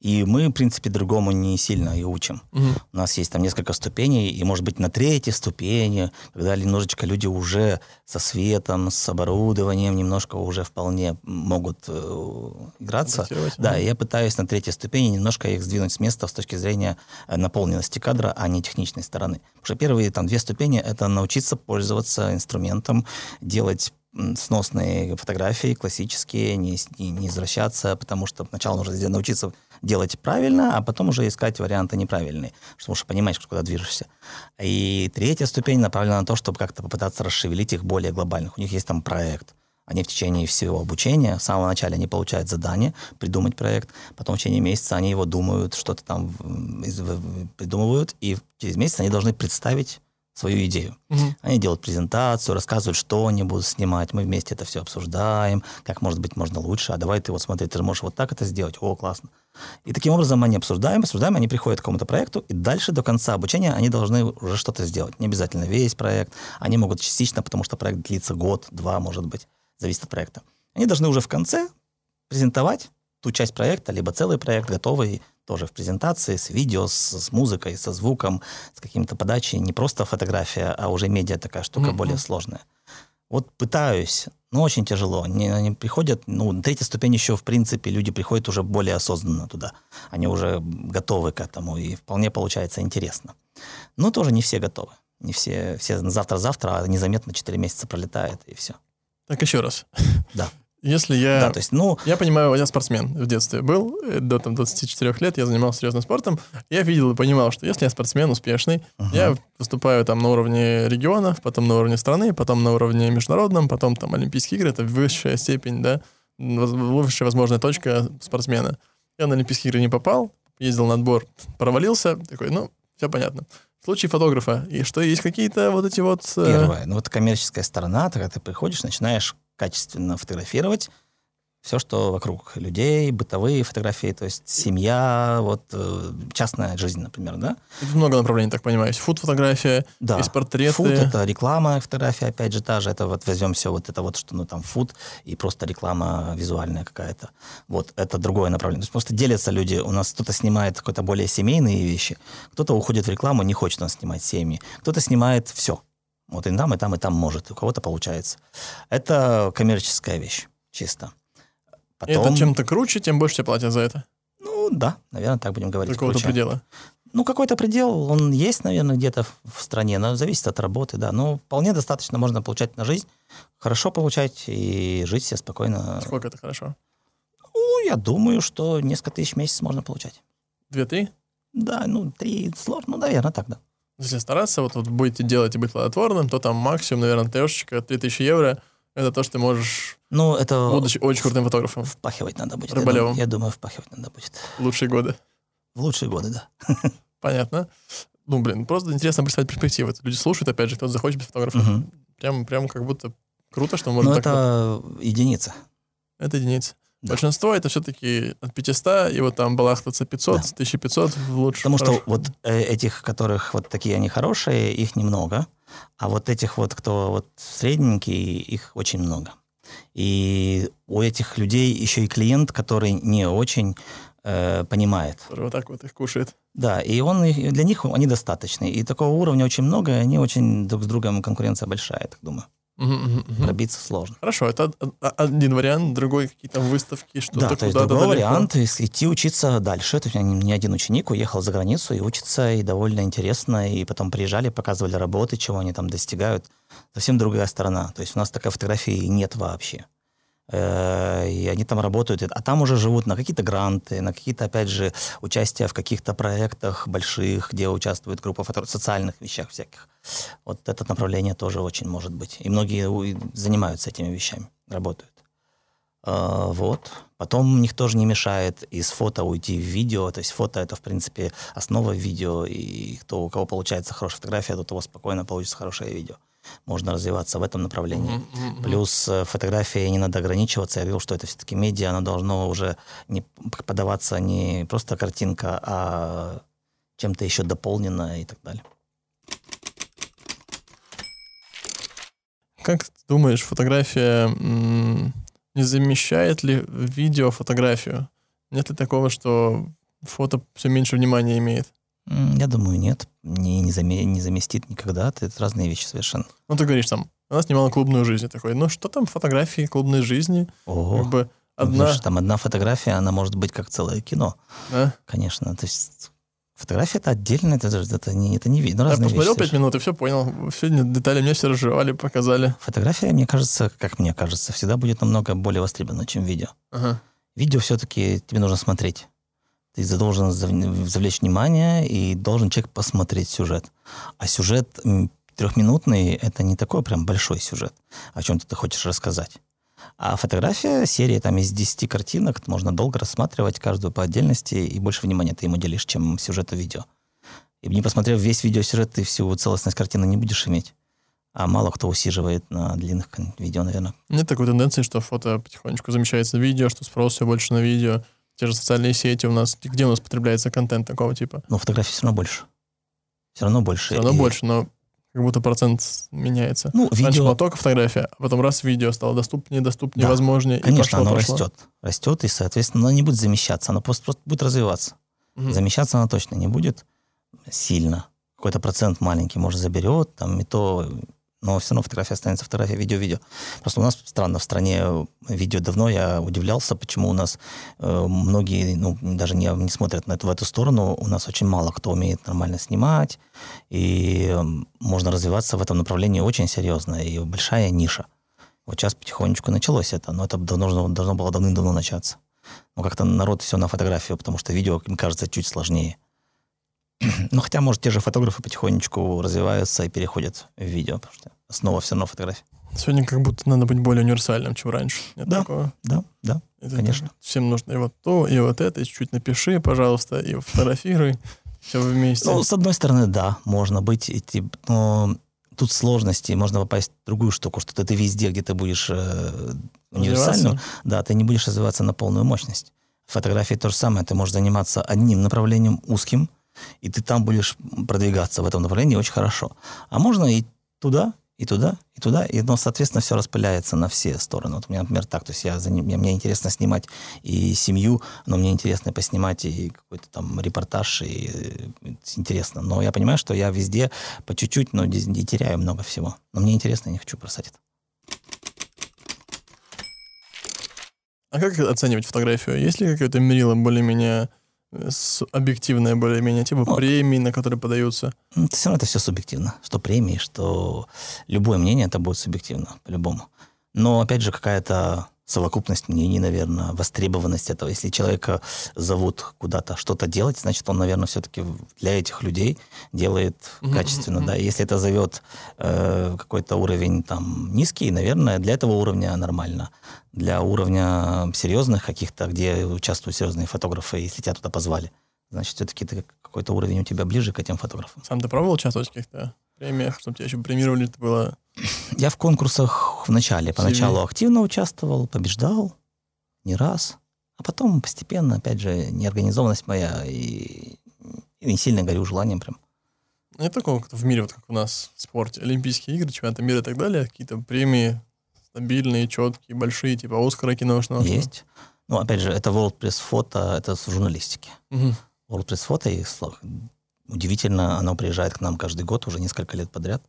И мы, в принципе, другому не сильно и учим. Мгм. У нас есть там несколько ступеней, и, может быть, на третьей ступени, когда немножечко люди уже со светом, с оборудованием немножко уже вполне могут э, играться. Да, и я пытаюсь на третьей ступени немножко их сдвинуть с места с точки зрения э, наполненности кадра, а не техничной стороны. Потому что первые там две ступени — это научиться пользоваться инструментом, делать сносные фотографии, классические, не, не, не извращаться, потому что сначала нужно научиться делать правильно, а потом уже искать варианты неправильные, потому что понимаешь, куда движешься. И третья ступень направлена на то, чтобы как-то попытаться расшевелить их более глобальных. У них есть там проект. Они в течение всего обучения, в самом начале они получают задание придумать проект, потом в течение месяца они его думают, что-то там придумывают, и через месяц они должны представить свою идею. Мгм. Они делают презентацию, рассказывают, что они будут снимать. Мы вместе это все обсуждаем, как, может быть, можно лучше. А давай ты вот смотри, ты же можешь вот так это сделать. О, классно. И таким образом они обсуждаем, обсуждаем, они приходят к какому-то проекту, и дальше до конца обучения они должны уже что-то сделать. Не обязательно весь проект. Они могут частично, потому что проект длится год, два, может быть, зависит от проекта. Они должны уже в конце презентовать ту часть проекта, либо целый проект готовый тоже в презентации, с видео, с, с музыкой, со звуком, с каким-то подачей. Не просто фотография, а уже медиа такая штука Мгм. более сложная. Вот пытаюсь, но очень тяжело. Они, они приходят, ну, на третья ступень еще, в принципе, люди приходят уже более осознанно туда. Они уже готовы к этому, и вполне получается интересно. Но тоже не все готовы. Не все, все завтра-завтра, а незаметно 4 месяца пролетает, и все. Так еще раз. Да. Если я... Да, то есть, ну, Я понимаю, я спортсмен в детстве был, э, до там, 24 лет я занимался серьезным спортом. Я видел и понимал, что если я спортсмен успешный, Мгм. я выступаю там на уровне регионов, потом на уровне страны, потом на уровне международном, потом там Олимпийские игры, это высшая степень, да, высшая возможная точка спортсмена. Я на Олимпийские игры не попал, ездил на отбор, провалился, такой, ну, все понятно. В случае фотографа, и что есть какие-то вот эти вот... э, Первое. Ну, вот коммерческая сторона, когда ты приходишь, начинаешь качественно фотографировать все, что вокруг людей, бытовые фотографии, то есть семья, вот э, частная жизнь, например, да? Тут много направлений, так понимаю. Есть фуд-фотография, Да. есть портреты. Фуд — это реклама, фотография, опять же, та же. Это вот возьмем все вот это вот, что, ну, там, фуд и просто реклама визуальная какая-то. Вот, это другое направление. То есть просто делятся люди. У нас кто-то снимает какие-то более семейные вещи, кто-то уходит в рекламу, не хочет он снимать семьи. Кто-то снимает все. Вот и там, и там, и там может. У кого-то получается. Это коммерческая вещь, чисто. И это чем-то круче, тем больше тебе платят за это. Ну, да, наверное, так будем говорить. Какого-то предела. Ну, какой-то предел, он есть, наверное, где-то в- в стране, но зависит от работы, да. Но вполне достаточно можно получать на жизнь, хорошо получать и жить себе спокойно. Сколько это хорошо? Ну, я думаю, что несколько тысяч в месяц можно получать. Две-три? Да, ну, три сложно, ну, наверное, так, да. Если стараться, вот, вот будете делать и быть плодотворным, то там максимум, наверное, трешечка, 3000 евро. Это то, что ты можешь, Ну, это будучи очень крутым фотографом, впахивать надо будет. Я думаю, я думаю, впахивать надо будет. в лучшие годы. В лучшие годы, да. Понятно. Ну, блин, просто интересно представить перспективы. Люди слушают, опять же, кто-то захочет быть фотографом. Мгм. Прям, прям как будто круто, что Но можно так вот. это единица. Это единица. Да. Большинство это все-таки от 500, и вот там балахтаться 500, Да. 1500 в лучшем. Потому что хорошем. вот э, этих, которых вот такие они хорошие, их немного. А вот этих вот, кто вот средненькие, их очень много. И у этих людей еще и клиент, который не очень э, понимает. Который вот так вот их кушает. Да, и он, для них они достаточны. И такого уровня очень много, и они очень друг с другом конкуренция большая, я так думаю. Мгм. Пробиться сложно. Хорошо, это од- од- один вариант, другой какие-то выставки, что-то Да, то есть куда-то другой далеко. вариант — идти учиться дальше. То есть у меня не один ученик уехал за границу и учится, и довольно интересно. И потом приезжали, показывали работы, чего они там достигают. Совсем другая сторона. То есть у нас такой фотографии нет вообще. Э, И они там работают, а там уже живут на какие-то гранты, на какие-то, опять же, участия в каких-то проектах больших, где участвует группа фото... социальных вещах всяких. Вот это направление тоже очень может быть. И многие у- занимаются этими вещами, работают. А, Вот. Потом никто же не мешает из фото уйти в видео. То есть фото — это, в принципе, основа видео. И кто, у кого получается хорошая фотография, то у того спокойно получится хорошее видео. Можно развиваться в этом направлении. Мгм. Плюс э, фотографией не надо ограничиваться. Я говорил, что это все-таки медиа, оно должно уже не подаваться не просто картинка, а чем-то еще дополнено и так далее. Как ты думаешь, фотография м, не замещает ли видео фотографию? Нет ли такого, что фото все меньше внимания имеет? Я думаю, нет. Не, не, заме- не заместит никогда. Это разные вещи совершенно. Ну, ты говоришь там, она снимала клубную жизнь. Я такой, ну что там фотографии клубной жизни? Ого. Как бы Ну, одна... слушай, там одна фотография, она может быть как целое кино, да? конечно. То есть фотография это отдельно, это, же- это не, это не видно. Я разные посмотрел пять минут и все понял. Все детали мне все разжевали, показали. Фотография, мне кажется, как мне кажется, всегда будет намного более востребована, чем видео. Ага. Видео все-таки тебе нужно смотреть. Ты должен зав- завлечь внимание и должен человек посмотреть сюжет. А сюжет трехминутный — это не такой прям большой сюжет, о чем ты хочешь рассказать. А фотография, серия там из 10 картинок, можно долго рассматривать каждую по отдельности, и больше внимания ты ему делишь, чем сюжету видео. И не посмотрев весь видеосюжет, ты всю целостность картины не будешь иметь. А мало кто усиживает на длинных видео, наверное. Нет такой тенденции, что фото потихонечку замещается видео, что спрос все больше на видео. Те же социальные сети у нас. Где у нас потребляется контент такого типа? Но фотографий все равно больше. Все равно больше. Все равно И- больше, но как будто процент меняется. Ну, Раньше видео, была только фотография, а потом раз видео стало доступнее, доступнее, Да, возможнее. и конечно, пошло, оно пошло. растет. Растет, и, соответственно, оно не будет замещаться, оно просто, просто будет развиваться. Мгм. Замещаться оно точно не будет сильно. Какой-то процент маленький, может, заберет, там, и то, но все равно фотография останется фотография, видео, видео. Просто у нас странно в стране видео давно, я удивлялся, почему у нас э, многие, ну, даже не, не смотрят на это, в эту сторону, у нас очень мало кто умеет нормально снимать, и э, можно развиваться в этом направлении очень серьезно, и большая ниша. Вот сейчас потихонечку началось это, но это должно, должно было давным-давно начаться. Но как-то народ все на фотографию, потому что видео, им кажется, чуть сложнее. <clears throat> Ну, хотя, может, те же фотографы потихонечку развиваются и переходят в видео, потому что основа все равно фотография. Сегодня как будто надо быть более универсальным, чем раньше. Нет Да. такого? Да, да. Это Конечно. так, Всем нужно и вот то, и вот это, и чуть напиши, пожалуйста, и фотографируй. Все вместе. Ну, с одной стороны, да, можно быть, идти, но тут сложности, можно попасть в другую штуку, что ты везде, где ты будешь э, универсальным, да, ты не будешь развиваться на полную мощность. В фотографии то же самое, ты можешь заниматься одним направлением узким, и ты там будешь продвигаться в этом направлении очень хорошо. А можно и туда, и туда, и туда, и, ну, соответственно, все распыляется на все стороны. Вот у меня, например, так, то есть я, за мне, интересно снимать и семью, но мне интересно поснимать и какой-то там репортаж, и э, интересно. Но я понимаю, что я везде по чуть-чуть, но не теряю много всего. Но мне интересно, я не хочу бросать это. А как оценивать фотографию? Есть ли какое-то мерило более-менее с- объективное, более-менее, типа Ну, премии, на которые подаются? Ну, Все равно это все субъективно. Что премии, что любое мнение, это будет субъективно, по-любому. Но, опять же, какая-то совокупность мнений, наверное, востребованность этого. Если человека зовут куда-то что-то делать, значит, он, наверное, все-таки для этих людей делает качественно. мгм. Да? Если это зовет э, какой-то уровень там низкий, наверное, для этого уровня нормально. Для уровня серьезных каких-то, где участвуют серьезные фотографы, если тебя туда позвали, значит, все-таки ты какой-то уровень у тебя ближе к этим фотографам. Сам ты пробовал участвовать в каких-то премиях, чтобы тебя еще премировали, это было... Я в конкурсах в начале, поначалу активно участвовал, побеждал. не раз. А потом постепенно, опять же, неорганизованность моя и, и не сильно горю желанием прям. Нет такого как в мире, вот как у нас в спорте, Олимпийские игры, чемпионаты мира и так далее, какие-то премии стабильные, четкие, большие, типа Оскара киношного. Есть. Ну, опять же, это World Press Photo, это с журналистики. Угу. World Press Photo, и удивительно, оно приезжает к нам каждый год, уже несколько лет подряд.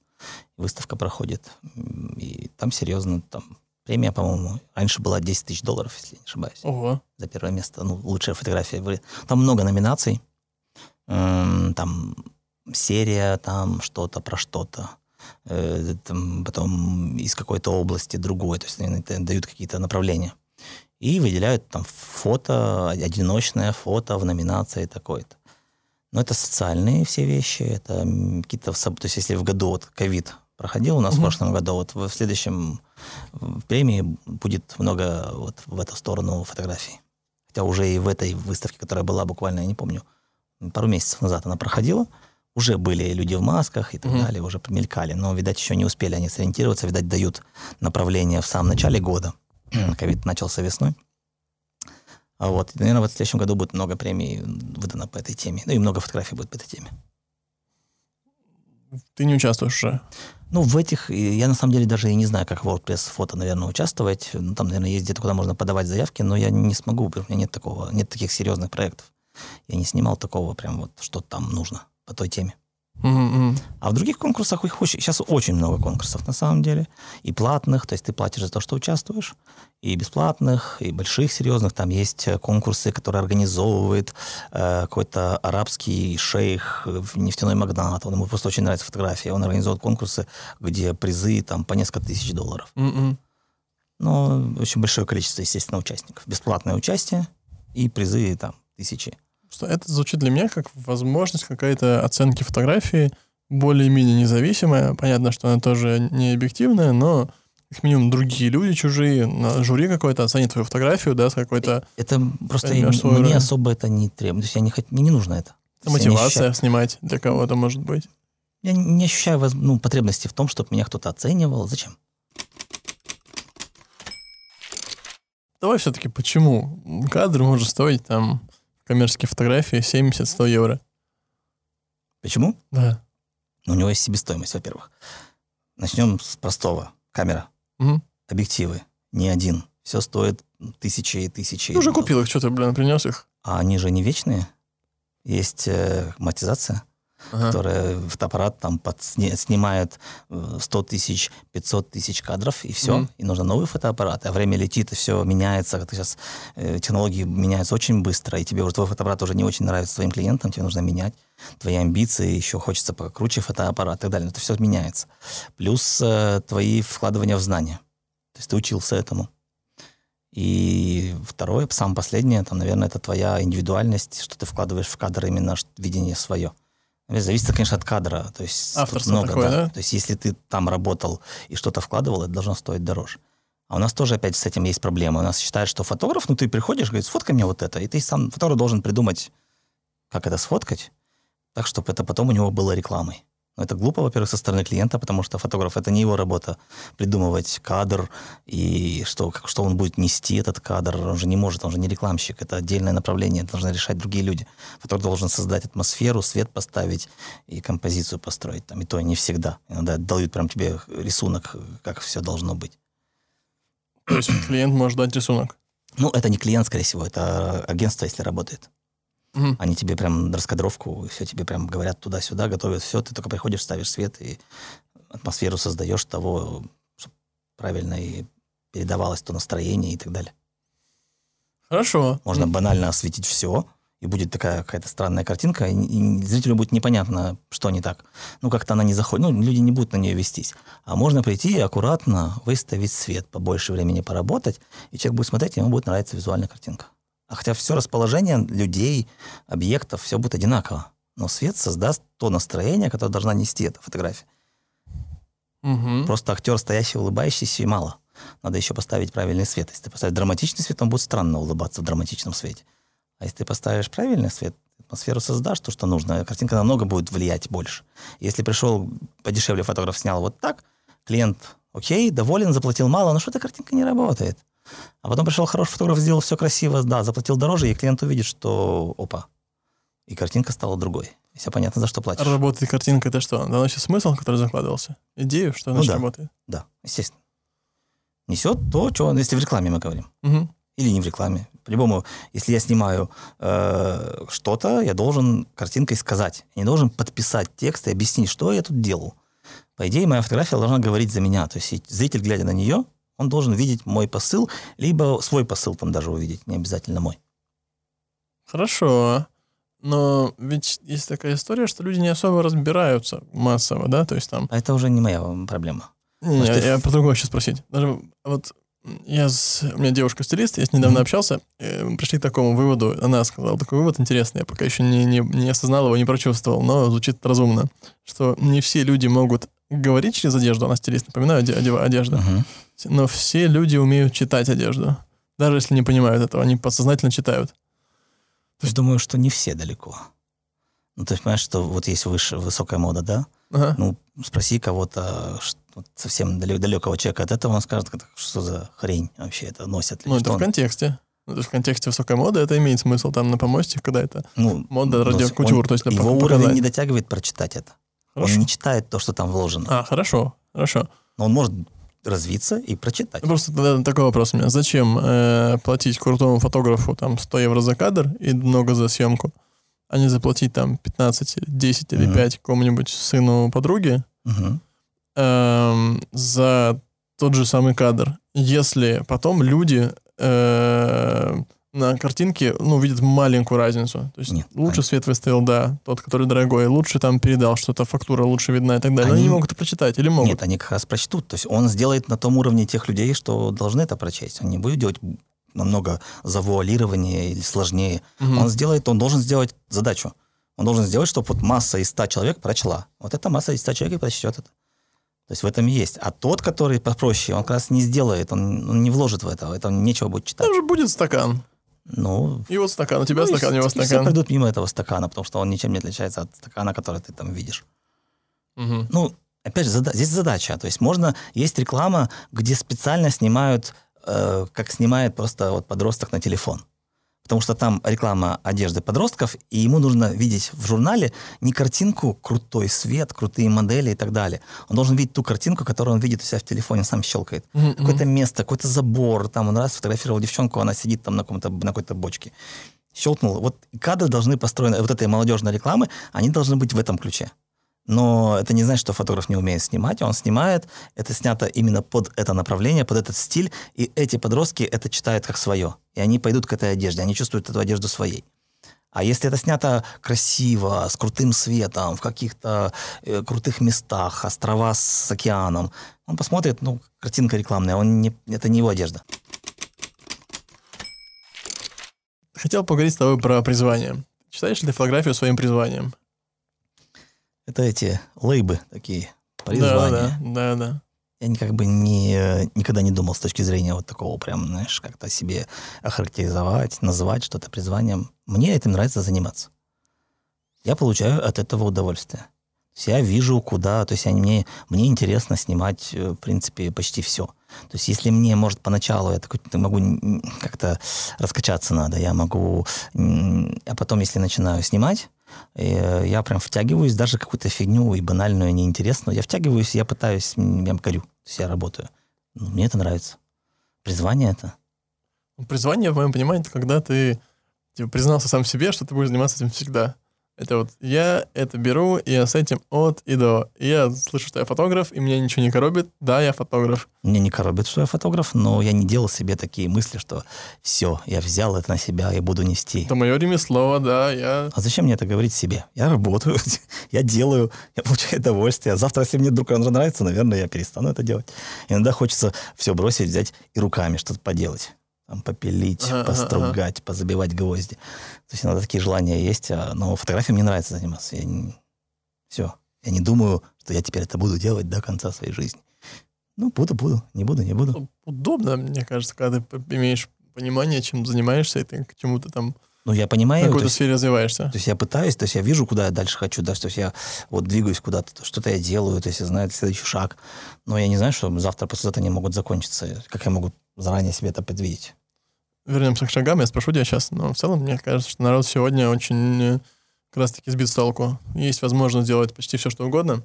Выставка проходит. И там серьезно, там премия, по-моему, раньше была 10 тысяч долларов, если не ошибаюсь. Ого. За первое место. Ну, лучшая фотография. Там много номинаций. Там серия, там что-то про что-то. Э, там, потом из какой-то области другой. То есть они дают какие-то направления. И выделяют там фото, одиночное фото в номинации такой-то. Но это социальные все вещи, это какие-то... То есть если в году вот ковид проходил у нас угу. в прошлом году, вот в следующем в премии будет много вот в эту сторону фотографий. Хотя уже и в этой выставке, которая была буквально, я не помню, пару месяцев назад она проходила, уже были люди в масках и так угу. далее, уже примелькали, но, видать, еще не успели они сориентироваться, видать, дают направление в самом начале года. <clears throat> Ковид начался весной. А вот, наверное, в следующем году будет много премий выдано по этой теме. Ну и много фотографий будет по этой теме. Ты не участвуешь уже? Ну, в этих, я на самом деле даже и не знаю, как в WordPress фото, наверное, участвовать. Ну, там, наверное, есть где-то, куда можно подавать заявки, но я не смогу, у меня нет такого, нет таких серьезных проектов. Я не снимал такого прям вот, что там нужно по той теме. Mm-hmm. А в других конкурсах их очень, сейчас очень много конкурсов на самом деле. И платных, то есть ты платишь за то, что участвуешь, и бесплатных, и больших, серьезных. Там есть э, конкурсы, которые организовывает э, какой-то арабский шейх, э, нефтяной магнат. Он ему просто очень нравится фотография. Он организует конкурсы, где призы там по несколько тысяч долларов. Mm-mm. Но очень большое количество, естественно, участников. Бесплатное участие и призы там тысячи. Что это звучит для меня как возможность какой-то оценки фотографии более-менее независимая. Понятно, что она тоже не объективная, но как минимум другие люди чужие, на жюри какой-то оценит твою фотографию, да, с какой-то... Это просто мне роль. особо это не требует. То есть я не, мне не нужно это. Это мотивация снимать для кого-то может быть. Я не ощущаю ну, потребности в том, чтобы меня кто-то оценивал. Зачем? Давай все-таки, почему кадр может стоить там коммерческие фотографии 70-100 евро. Почему? Да. Ну, у него есть себестоимость, во-первых. Начнем с простого. Камера. Угу. Объективы. Не один. Все стоит тысячи и тысячи. Ты уже купил их, что ты, блин, принес их? А они же не вечные. Есть э, матизация ага. которая фотоаппарат там под, снимает 100 э, тысяч, 500 тысяч кадров, и все, mm и нужно новый фотоаппарат, а время летит, и все меняется, как сейчас э, технологии меняются очень быстро, и тебе уже твой фотоаппарат уже не очень нравится твоим клиентам, тебе нужно менять твои амбиции, еще хочется покруче фотоаппарат и так далее, это все меняется. Плюс э, твои вкладывания в знания, то есть ты учился этому. И второе, самое последнее, там, наверное, это твоя индивидуальность, что ты вкладываешь в кадр именно видение свое. Зависит, конечно, от кадра. То есть Авторство много, такое, да? да? То есть если ты там работал и что-то вкладывал, это должно стоить дороже. А у нас тоже опять с этим есть проблема. У нас считают, что фотограф, ну ты приходишь, говорит, сфоткай мне вот это. И ты сам, фотограф должен придумать, как это сфоткать, так, чтобы это потом у него было рекламой. Но это глупо, во-первых, со стороны клиента, потому что фотограф — это не его работа придумывать кадр и что, как, что он будет нести этот кадр. Он же не может, он же не рекламщик. Это отдельное направление, это должны решать другие люди. Фотограф должен создать атмосферу, свет поставить и композицию построить. Там, и то не всегда. Иногда дают прям тебе рисунок, как все должно быть. То есть клиент может дать рисунок? Ну, это не клиент, скорее всего, это агентство, если работает. Угу. Они тебе прям раскадровку, все тебе прям говорят туда-сюда, готовят все. Ты только приходишь, ставишь свет и атмосферу создаешь того, чтобы правильно и передавалось то настроение и так далее. Хорошо. Можно банально осветить все, и будет такая какая-то странная картинка, и, и зрителю будет непонятно, что не так. Ну, как-то она не заходит, ну, люди не будут на нее вестись. А можно прийти и аккуратно выставить свет, побольше времени поработать, и человек будет смотреть, и ему будет нравиться визуальная картинка. А хотя все расположение людей, объектов, все будет одинаково. Но свет создаст то настроение, которое должна нести эта фотография. Угу. Просто актер, стоящий, улыбающийся, и мало. Надо еще поставить правильный свет. Если ты поставишь драматичный свет, он будет странно улыбаться в драматичном свете. А если ты поставишь правильный свет, атмосферу создашь, то, что нужно, картинка намного будет влиять больше. Если пришел подешевле фотограф, снял вот так, клиент окей, доволен, заплатил мало, но что-то картинка не работает. А потом пришел хороший фотограф, сделал все красиво, да, заплатил дороже, и клиент увидит, что опа, и картинка стала другой. И все понятно, за что платишь. Работает картинка, это что? Доносит смысл, который закладывался? Идею, что Ну значит да. работает? Да, естественно. Несет то, что, если в рекламе мы говорим. Мгм. Или не в рекламе. По-любому, если я снимаю э, что-то, я должен картинкой сказать. Я не должен подписать текст и объяснить, что я тут делал. По идее, моя фотография должна говорить за меня. То есть зритель, глядя на нее, он должен видеть мой посыл, либо свой посыл там даже увидеть, не обязательно мой. Хорошо. Но ведь есть такая история, что люди не особо разбираются массово, да? То есть там... А это уже не моя проблема. Не, Может, я, ты- я про другое хочу спросить. Даже вот я с... У меня девушка-стилист, я с ней недавно Мгм. общался, мы пришли к такому выводу, она сказала такой вывод интересный, я пока еще не, не, не осознал его, не прочувствовал, но звучит разумно, что не все люди могут говорить через одежду, она стилист, напоминаю, оде- оде- одежда, Мгм. но все люди умеют читать одежду. Даже если не понимают этого, они подсознательно читают. Я думаю, что не все далеко. Ну, ты понимаешь, что вот есть выше, высокая мода, да? Ага. Ну, спроси кого-то, вот совсем далек- далекого человека от этого, он скажет, «Это что за хрень вообще это носят. Ну, это в он?» контексте. Ну, то есть в контексте высокой моды это имеет смысл там на помосте, когда это ну, мода ну, ради он- кутюр, то есть Его пок- уровень показать. не дотягивает прочитать это. Хорошо. Он не читает то, что там вложено. А, хорошо, хорошо. Но он может развиться и прочитать. Просто тогда такой вопрос у меня. Зачем э, платить крутому фотографу там 100 евро за кадр и много за съемку, а не заплатить там 15, или 10 или Мгм. 5 какому-нибудь сыну подруги Мгм. эм, за тот же самый кадр, если потом люди э, на картинке ну, видят маленькую разницу. То есть Нет, лучше конечно. свет выставил, да, тот, который дорогой, лучше там передал что-то, фактура лучше видна и так далее. Но они Они- не могут это прочитать или могут? Нет, они как раз прочтут. То есть он сделает на том уровне тех людей, что должны это прочесть. Он не будет делать намного завуалирование или сложнее. Мгм. Он сделает, он должен сделать задачу. Он должен сделать, чтобы вот масса из 100 человек прочла. Вот эта масса из 100 человек и прочтет это. То есть в этом и есть. А тот, который попроще, он как раз не сделает, он, он не вложит в это, это нечего будет читать. Там же будет стакан. Ну, И вот стакан, у тебя ну, стакан, у него и Все стакан. пройдут мимо этого стакана, потому что он ничем не отличается от стакана, который ты там видишь. Мгм. Ну, опять же, зада- здесь задача. То есть можно... Есть реклама, где специально снимают, э, как снимает просто вот подросток на телефон. Потому что там реклама одежды подростков, и ему нужно видеть в журнале не картинку, крутой свет, крутые модели и так далее. Он должен видеть ту картинку, которую он видит у себя в телефоне, сам щелкает. Мгм, Какое-то место, какой-то забор. Там он раз фотографировал девчонку, она сидит там на, каком-то, на какой-то бочке. Щелкнул. Вот кадры должны построены, вот этой молодежной рекламы, они должны быть в этом ключе. Но это не значит, что фотограф не умеет снимать. Он снимает, это снято именно под это направление, под этот стиль, и эти подростки это читают как свое. И они пойдут к этой одежде, они чувствуют эту одежду своей. А если это снято красиво, с крутым светом, в каких-то э, крутых местах, острова с океаном, он посмотрит, ну, картинка рекламная, он не, это не его одежда. Хотел поговорить с тобой про призвание. Считаешь ли ты фотографию своим призванием? Это эти лейбы такие, Да, призвания. да, да, да. Я ни- как бы не, никогда не думал с точки зрения вот такого прям, знаешь, как-то себе охарактеризовать, называть что-то призванием. Мне этим нравится заниматься. Я получаю от этого удовольствие. То есть я вижу, куда, то есть я, мне, мне интересно снимать, э, в принципе, почти все. То есть если мне, может, поначалу я такой, могу как-то раскачаться надо, я могу, а потом, если начинаю снимать, э, я прям втягиваюсь, даже какую-то фигню и банальную, неинтересную, я втягиваюсь, я пытаюсь, я горю, то есть я работаю. Ну, мне это нравится. Призвание это. Призвание, в моем понимании, это когда ты типа, признался сам себе, что ты будешь заниматься этим всегда. Это вот я это беру, и я с этим от и до. И я слышу, что я фотограф, и меня ничего не коробит. Да, я фотограф. Мне не коробит, что я фотограф, но я не делал себе такие мысли, что все, я взял это на себя и буду нести. Это мое ремесло, да, я... А зачем мне это говорить себе? Я работаю, <laughs> я делаю, я получаю удовольствие. Завтра, если мне вдруг оно нравится, наверное, я перестану это делать. Иногда хочется все бросить, взять и руками что-то поделать. Там, попилить, Ага, ага, постругать, позабивать гвозди. То есть иногда такие желания есть, а- но фотографией мне нравится заниматься. Я не... Все. Я не думаю, что я теперь это буду делать до конца своей жизни. Ну, буду, буду, не буду, не буду. Удобно, мне кажется, когда ты имеешь понимание, чем занимаешься, и ты к чему-то там Ну, я в понимаю, то какой-то есть, сфере развиваешься. то есть я пытаюсь, то есть я вижу, куда я дальше хочу, да, то есть я вот двигаюсь куда-то, то что-то я делаю, то есть я знаю следующий шаг, но я не знаю, что завтра, послезавтра они могут закончиться, как я могу заранее себе это предвидеть. Вернемся к шагам, я спрошу тебя сейчас. Но в целом, мне кажется, что народ сегодня очень э, как раз-таки сбит с толку. Есть возможность сделать почти все, что угодно.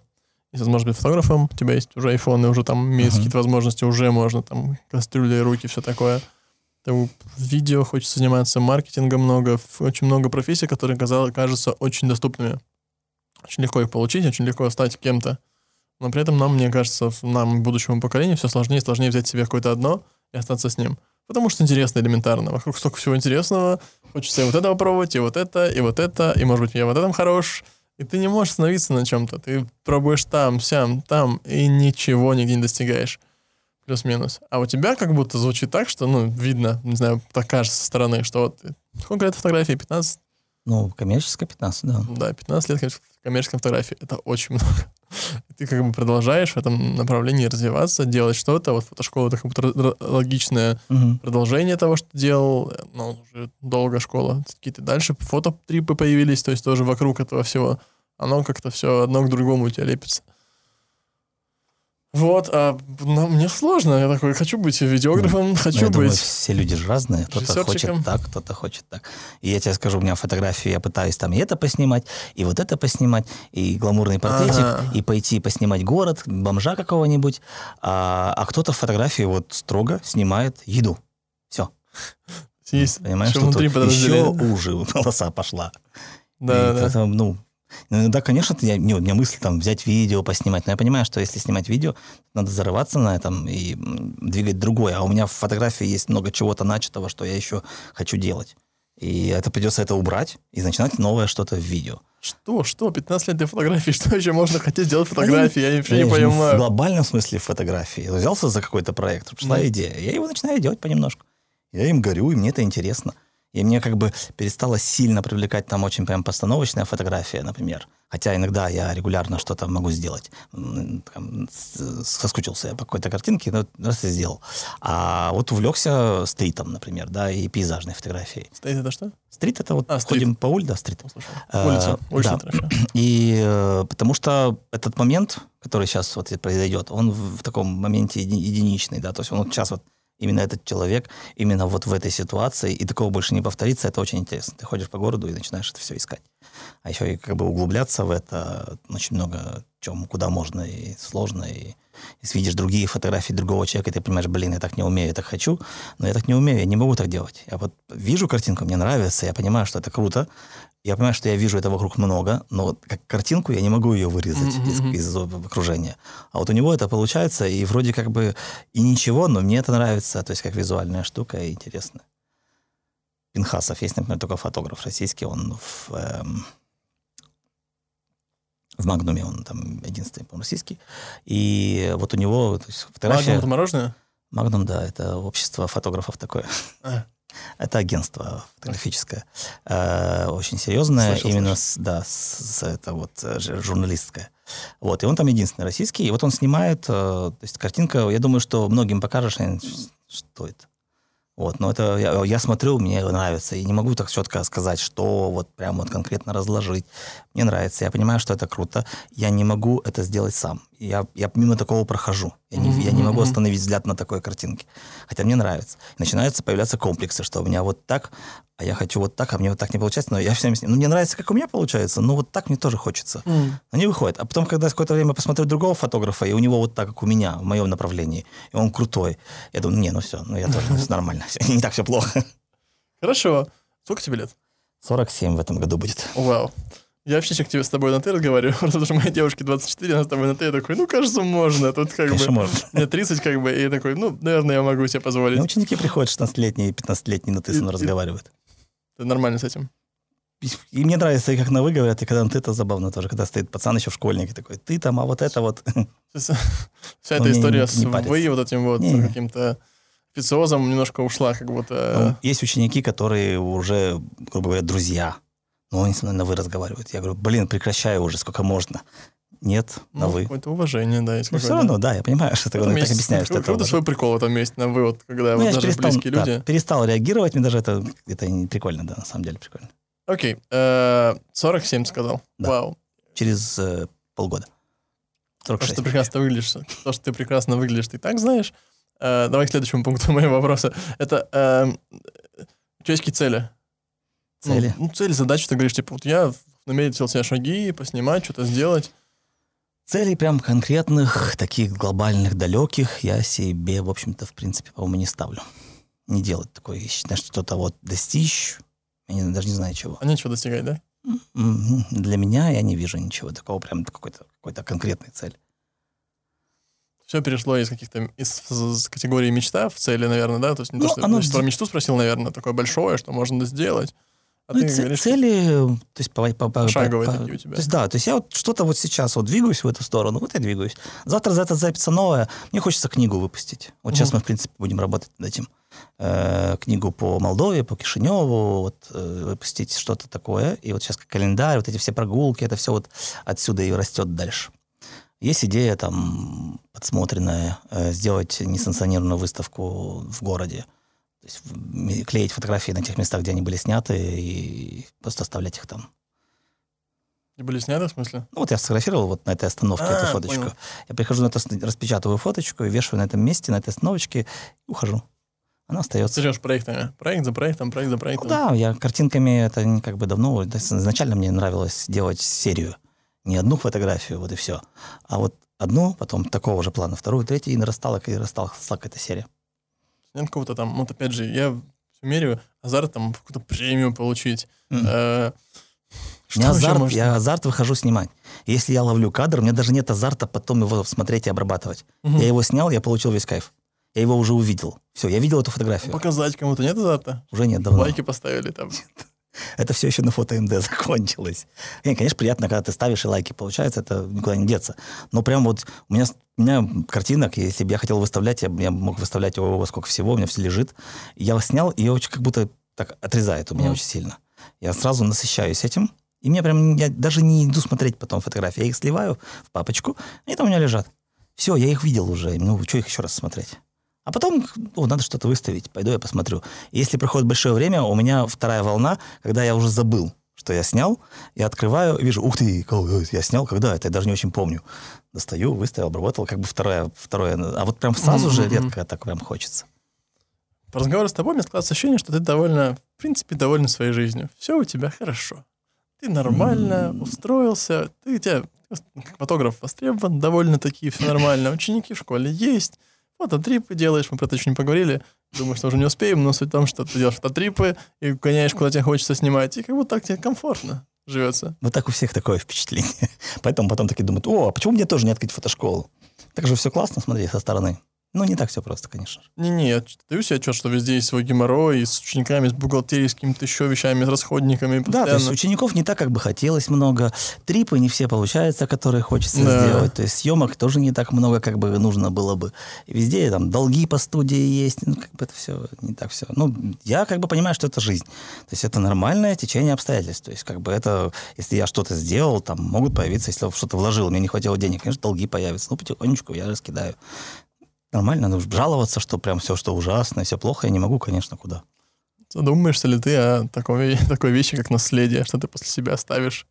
Есть возможность быть фотографом, у тебя есть уже iPhone, и уже там имеются Мгм. какие-то возможности, уже можно, там, кастрюли, руки, все такое. Там видео хочется заниматься, маркетингом много, очень много профессий, которые казалось, кажутся очень доступными. Очень легко их получить, очень легко стать кем-то. Но при этом нам, мне кажется, нам, будущему поколению, все сложнее и сложнее взять себе какое-то одно и остаться с ним. Потому что интересно элементарно. Вокруг столько всего интересного. Хочется и вот это попробовать, и вот это, и вот это, и, может быть, я вот этом хорош. И ты не можешь остановиться на чем-то. Ты пробуешь там, сям, там, и ничего нигде не достигаешь. Плюс-минус. А у тебя как будто звучит так, что, ну, видно, не знаю, так кажется со стороны, что вот сколько лет фотографии? 15? Ну, коммерческая 15, да. Да, 15 лет коммерческой фотографии. Это очень много. Ты как бы продолжаешь в этом направлении развиваться, делать что-то. Вот фотошкола — это как будто логичное Мгм. продолжение того, что делал. Ну, уже долго школа. Какие-то дальше фототрипы появились, то есть тоже вокруг этого всего. Оно как-то все одно к другому у тебя лепится. Вот, а ну, мне сложно. Я такой, хочу быть видеографом, Ну, хочу я думаю, быть... все люди же разные. Кто-то хочет так, кто-то хочет так. И я тебе скажу, у меня фотографии, я пытаюсь там и это поснимать, и вот это поснимать, и гламурный портретик, Ага. и пойти поснимать город, бомжа какого-нибудь. А, а кто-то фотографии вот строго снимает еду. Все. Есть Понимаешь, что внутри еще уже <laughs> полоса пошла. Да, И да. это, ну, ну, иногда, конечно, я, не, у меня мысль там взять видео, поснимать, но я понимаю, что если снимать видео, надо зарываться на этом и двигать другое. А у меня в фотографии есть много чего-то начатого, что я еще хочу делать. И это придется это убрать и начинать новое что-то в видео. Что, что? 15 лет для фотографии, <laughs> что еще можно хотеть сделать фотографии? Я вообще не Я В понимаю. глобальном смысле фотографии. Я взялся за какой-то проект, пришла идея. Я его начинаю делать понемножку. Я им горю, и мне это интересно. И мне как бы перестало сильно привлекать там очень прям постановочная фотография, например. Хотя иногда я регулярно что-то могу сделать. Там, соскучился я по какой-то картинке, ну, раз и сделал. А вот увлекся стритом, например, да, и пейзажной фотографией. Стоит это что? Стрит — это вот А, стрит. ходим по улице, да, стрит. Услышал. Э, Улица. Уличная да. фотография. И э, потому что этот момент, который сейчас вот произойдет, он в, в таком моменте еди- единичный, да, то есть он вот сейчас вот именно этот человек, именно вот в этой ситуации, и такого больше не повторится, это очень интересно. Ты ходишь по городу и начинаешь это все искать. А еще и как бы углубляться в это очень много чем, куда можно и сложно, и если видишь другие фотографии другого человека, и ты понимаешь, блин, я так не умею, я так хочу, но я так не умею, я не могу так делать. Я вот вижу картинку, мне нравится, я понимаю, что это круто, я понимаю, что я вижу это вокруг много, но как картинку я не могу ее вырезать Мгм, из, из окружения. А вот у него это получается, и вроде как бы и ничего, но мне это нравится, то есть как визуальная штука и интересно. Пинхасов есть, например, только фотограф российский, он в, эм, в Магнуме, он там единственный, по-моему, российский. И вот у него то есть фотография... Магнум это мороженое? Магнум, да, это общество фотографов такое. А. <laughs> Это агентство фотографическое, э, очень серьезное, Слышал, именно слышал. с, да, с, с это вот э, журналистское. Вот, и он там единственный российский, и вот он снимает, э, то есть картинка, я думаю, что многим покажешь, что это. Вот, но это я, я смотрю, мне нравится, и не могу так четко сказать, что вот прям вот конкретно разложить. Мне нравится, я понимаю, что это круто, я не могу это сделать сам. Я, я мимо такого прохожу, я не, я не могу остановить взгляд на такой картинке, хотя мне нравится. Начинаются появляться комплексы, что у меня вот так, а я хочу вот так, а мне вот так не получается, но я всем с ним, ну мне нравится, как у меня получается, но вот так мне тоже хочется. М. Но не выходит. А потом, когда какое-то время посмотрю другого фотографа, и у него вот так, как у меня, в моем направлении, и он крутой, я думаю, не, ну все, ну я тоже, ну, нормально, <laughs> не так все плохо. Хорошо. Сколько тебе лет? 47 в этом году будет. Вау. Я вообще к тебе с тобой на ты разговариваю, <laughs> потому что моей девушке 24, она с тобой на ты, я такой, ну, кажется, можно. Тут как Конечно, бы... можно. <laughs> Мне 30, как бы, и я такой, ну, наверное, я могу себе позволить. Ну, ученики приходят 16-летние, 15-летние на ты со мной разговаривают. Ты нормально с этим. И- мне нравится, как на вы говорят, и когда ты, это забавно тоже, когда стоит пацан еще школьник и такой, ты там, а вот это вот. Вся Он эта история с вы вот этим вот каким-то официозом немножко ушла, как будто... Ну, Есть ученики, которые уже, грубо говоря, друзья, но они со мной на вы разговаривают. Я говорю, блин, прекращай уже, сколько можно. Нет, на ну, вы. какое-то уважение, да, есть Ну, все равно, да, я понимаю, что ты Там так есть объясняешь, что это свой прикол в этом месте, на вы, вот, когда Ну, вот даже перестал, близкие да, люди. перестал реагировать, мне даже это, это не прикольно, да, на самом деле прикольно. Окей, э, 47 сказал. Да. Вау. Через э, полгода. То, что 46. ты прекрасно выглядишь, то, что ты прекрасно выглядишь, ты так знаешь. Э, давай к следующему пункту <laughs> моего вопроса. Это э, есть какие цели? Цели? Ну, ну, цели, задачи, ты говоришь, типа, вот я наметил себе шаги, поснимать, что-то сделать. Целей прям конкретных, таких глобальных, далеких я себе, в общем-то, в принципе, по-моему, не ставлю. Не делать такое, считать, что-то вот достичь, я не, даже не знаю чего. А нечего достигать, да? Для меня я не вижу ничего такого, прям какой-то какой конкретной цели. Все перешло из каких-то из, из категории мечта в цели, наверное, да? То есть не ну, то, что оно... про мечту спросил, наверное, такое большое, что можно сделать. А ну, ты говоришь, цели, то есть по, по, по, шаговые по, такие у тебя. То есть да, то есть я вот что-то вот сейчас вот двигаюсь в эту сторону, вот я двигаюсь. Завтра за это запится новое. Мне хочется книгу выпустить. Вот угу. сейчас мы в принципе будем работать над этим. Э, книгу по Молдове, по Кишиневу, вот э, выпустить что-то такое. И вот сейчас календарь, вот эти все прогулки, это все вот отсюда и растет дальше. Есть идея там подсмотренная э, сделать несанкционированную выставку в городе есть клеить фотографии на тех местах, где они были сняты, и просто оставлять их там. И были сняты, в смысле? Ну, вот я сфотографировал вот на этой остановке а, эту фоточку. Понял. Я прихожу на это, распечатываю фоточку, и вешаю на этом месте, на этой остановочке, и ухожу. Она остается. Ты живешь проектами? Проект за проектом, проект за проектом? Ну, да, я картинками, это как бы давно, изначально мне нравилось делать серию. Не одну фотографию, вот и все. А вот одну, потом такого же плана, вторую, третью, и нарастала, и нарастала эта серия нет какого-то там, вот опять же, я все меряю азарт там какую-то премию получить. Mm. Что не азарт, можно? я азарт выхожу снимать. Если я ловлю кадр, у меня даже нет азарта потом его смотреть и обрабатывать. Угу. Я его снял, я получил весь кайф. Я его уже увидел. Все, я видел эту фотографию. Показать кому-то нет азарта? Уже нет, давно. Лайки поставили там. Это все еще на фото МД <laughs> закончилось. И, конечно, приятно, когда ты ставишь и лайки получается, это никуда не деться. Но прям вот у меня, у меня картинок, если бы я хотел выставлять, я, я мог выставлять его сколько всего, у меня все лежит. Я снял, и очень как будто так отрезает у меня mm. очень сильно. Я сразу насыщаюсь этим, и мне прям, я даже не иду смотреть потом фотографии. Я их сливаю в папочку, и там у меня лежат. Все, я их видел уже. Ну, что их еще раз смотреть? А потом, ну, надо что-то выставить, пойду я посмотрю. если проходит большое время, у меня вторая волна, когда я уже забыл, что я снял, я открываю, вижу, ух ты, я снял, когда это, я даже не очень помню. Достаю, выставил, обработал, как бы второе, второе. А вот прям сразу же редко так прям хочется. По разговору с тобой мне складывается ощущение, что ты довольно, в принципе, доволен своей жизнью. Все у тебя хорошо. Ты нормально mm. устроился, ты тебя как фотограф востребован, довольно-таки все нормально. Ученики в школе есть, фототрипы делаешь, мы про это еще не поговорили. Думаю, что уже не успеем, но суть в том, что ты делаешь фототрипы и гоняешь, куда тебе хочется снимать, и как будто так тебе комфортно живется. Вот так у всех такое впечатление. <laughs> Поэтому потом такие думают, о, а почему мне тоже не открыть фотошколу? Так же все классно, смотри, со стороны. Ну, не так все просто, конечно. Не-не, я даю себе отчет, что везде есть свой геморрой, и с учениками, с бухгалтерией, с какими-то еще вещами, с расходниками. Постоянно. Да, то есть учеников не так, как бы хотелось много. Трипы не все получаются, которые хочется да. сделать. То есть съемок тоже не так много, как бы нужно было бы. Везде там долги по студии есть. Ну, как бы это все не так все. Ну, я как бы понимаю, что это жизнь. То есть это нормальное течение обстоятельств. То есть как бы это, если я что-то сделал, там могут появиться, если что-то вложил, мне не хватило денег, конечно, долги появятся. Ну, потихонечку я раскидаю. Нормально, надо жаловаться, что прям все, что ужасно, все плохо, я не могу, конечно, куда. Задумаешься ли ты о такой, <laughs> такой вещи, как наследие, что ты после себя оставишь?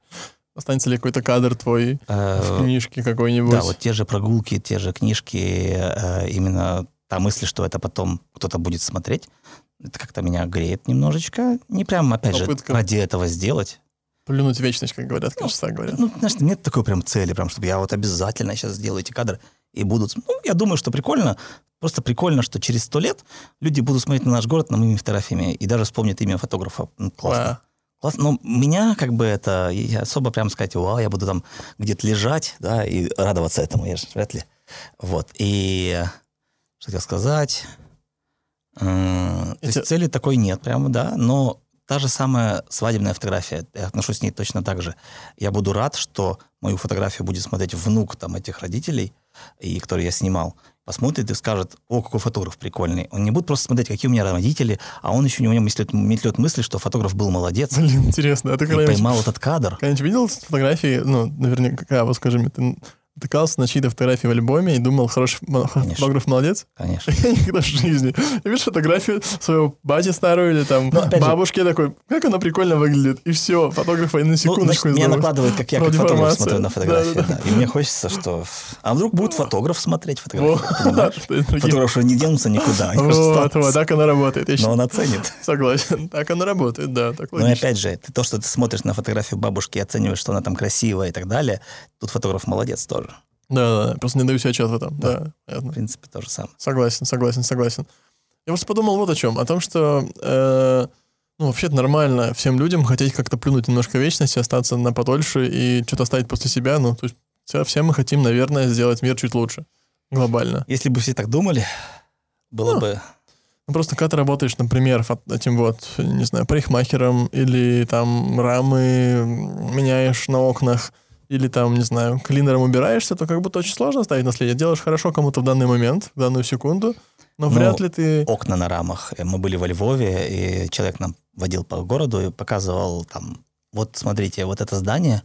Останется ли какой-то кадр твой э, в книжке какой-нибудь? Да, вот те же прогулки, те же книжки, э, именно та мысль, что это потом кто-то будет смотреть, это как-то меня греет немножечко. Не прям, опять Попытка. же, ради этого сделать. Плюнуть вечность, как говорят, кажется, ну, говорят. Ну, знаешь, нет такой прям цели, прям, чтобы я вот обязательно сейчас сделаю эти кадры и будут... Ну, я думаю, что прикольно. Просто прикольно, что через сто лет люди будут смотреть на наш город на моими фотографиями и даже вспомнят имя фотографа. Ну, классно. А. Классно. Но меня как бы это... Я особо прям сказать, вау, я буду там где-то лежать, да, и радоваться этому, я же вряд ли. Вот. И что хотел сказать... То есть цели такой нет прямо, да, но та же самая свадебная фотография, я отношусь к ней точно так же. Я буду рад, что мою фотографию будет смотреть внук там этих родителей, и который я снимал, посмотрит и скажет, о, какой фотограф прикольный. Он не будет просто смотреть, какие у меня родители, а он еще у него метлет, метлет мысли, что фотограф был молодец. Блин, интересно. А ты когда поймал этот кадр. Когда-нибудь видел фотографии, ну, наверняка, вот скажи мне, ты натыкался на чьи-то фотографии в альбоме и думал, хороший Конечно. фотограф молодец? Конечно. <laughs> Я никогда в жизни. Я вижу фотографию своего бати старую или там Ну, же- бабушки, такой, как она прикольно выглядит. И все, фотографа и на Ну, секундочку значит, меня накладывает, как я как фотограф смотрю на фотографии. Да. И мне хочется, что... А вдруг будет фотограф смотреть фотографии? Вот, понимаешь? что это такие- Фотограф что не денутся никуда. Вот, вот, так она работает. Но он оценит. <laughs> Согласен. Так она работает, да, Ну логично. опять же, то, что ты смотришь на фотографию бабушки и оцениваешь, что она там красивая и так далее, тут фотограф молодец тоже. Да, да, да, просто не даю себе отчет в этом. Да, понятно. В принципе, то же самое. Согласен, согласен, согласен. Я просто подумал вот о чем. О том, что э, ну, вообще нормально всем людям хотеть как-то плюнуть немножко вечности, остаться на подольше и что-то оставить после себя. Ну, то есть все, все мы хотим, наверное, сделать мир чуть лучше. Глобально. Если бы все так думали, было Ну, бы... Ну, просто когда ты работаешь, например, этим вот, не знаю, парикмахером или там рамы меняешь на окнах, или там, не знаю, клинером убираешься, то как будто очень сложно оставить наследие. Делаешь хорошо кому-то в данный момент, в данную секунду, но Ну, вряд ли ты... окна на рамах. Э, Мы были во Львове, и человек нам водил по городу и показывал там, вот смотрите, вот это здание,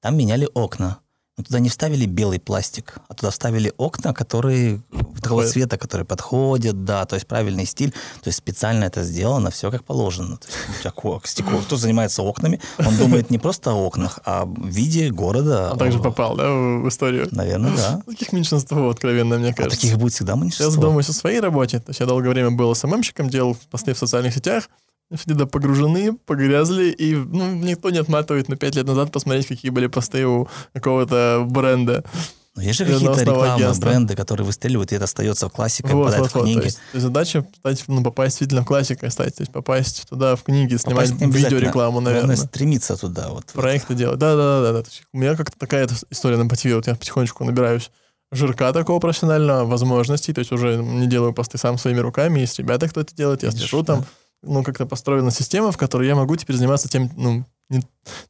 там меняли окна. Но туда не вставили белый пластик, а туда вставили окна, которые такого цвета, которые подходят, да, то есть правильный стиль, то есть специально это сделано, все как положено. То есть, у тебя ко- стекло. Кто занимается окнами, он думает не просто о окнах, а в виде города. Он также попал, да, в историю. Наверное, да. <laughs> Таких меньшинство, откровенно, мне А кажется. таких будет всегда Сейчас меньшинство. думаю о своей работе. То есть я долгое время был СММщиком, делал посты в социальных сетях. Все туда погружены, погрязли, и ну, никто не отматывает на пять лет назад посмотреть, какие были посты у какого-то бренда. Но есть же какие-то рекламы, агентства. бренды, которые выстреливают, и это остается в классике, Вот, попадает вот, в вот. То книги. есть, то есть задача стать, ну, попасть действительно в классику стать, то есть попасть туда в книги, снимать видеорекламу, наверное. Главное стремиться туда. Вот, проекты делать. Да, да, да, да, да. То есть у меня как-то такая история на мотиве. Вот я потихонечку набираюсь жирка такого профессионального, возможностей, то есть уже не делаю посты сам своими руками, есть ребята, кто это делает, я Видишь, слежу там, ну, как-то построена система, в которой я могу теперь заниматься тем, ну, не,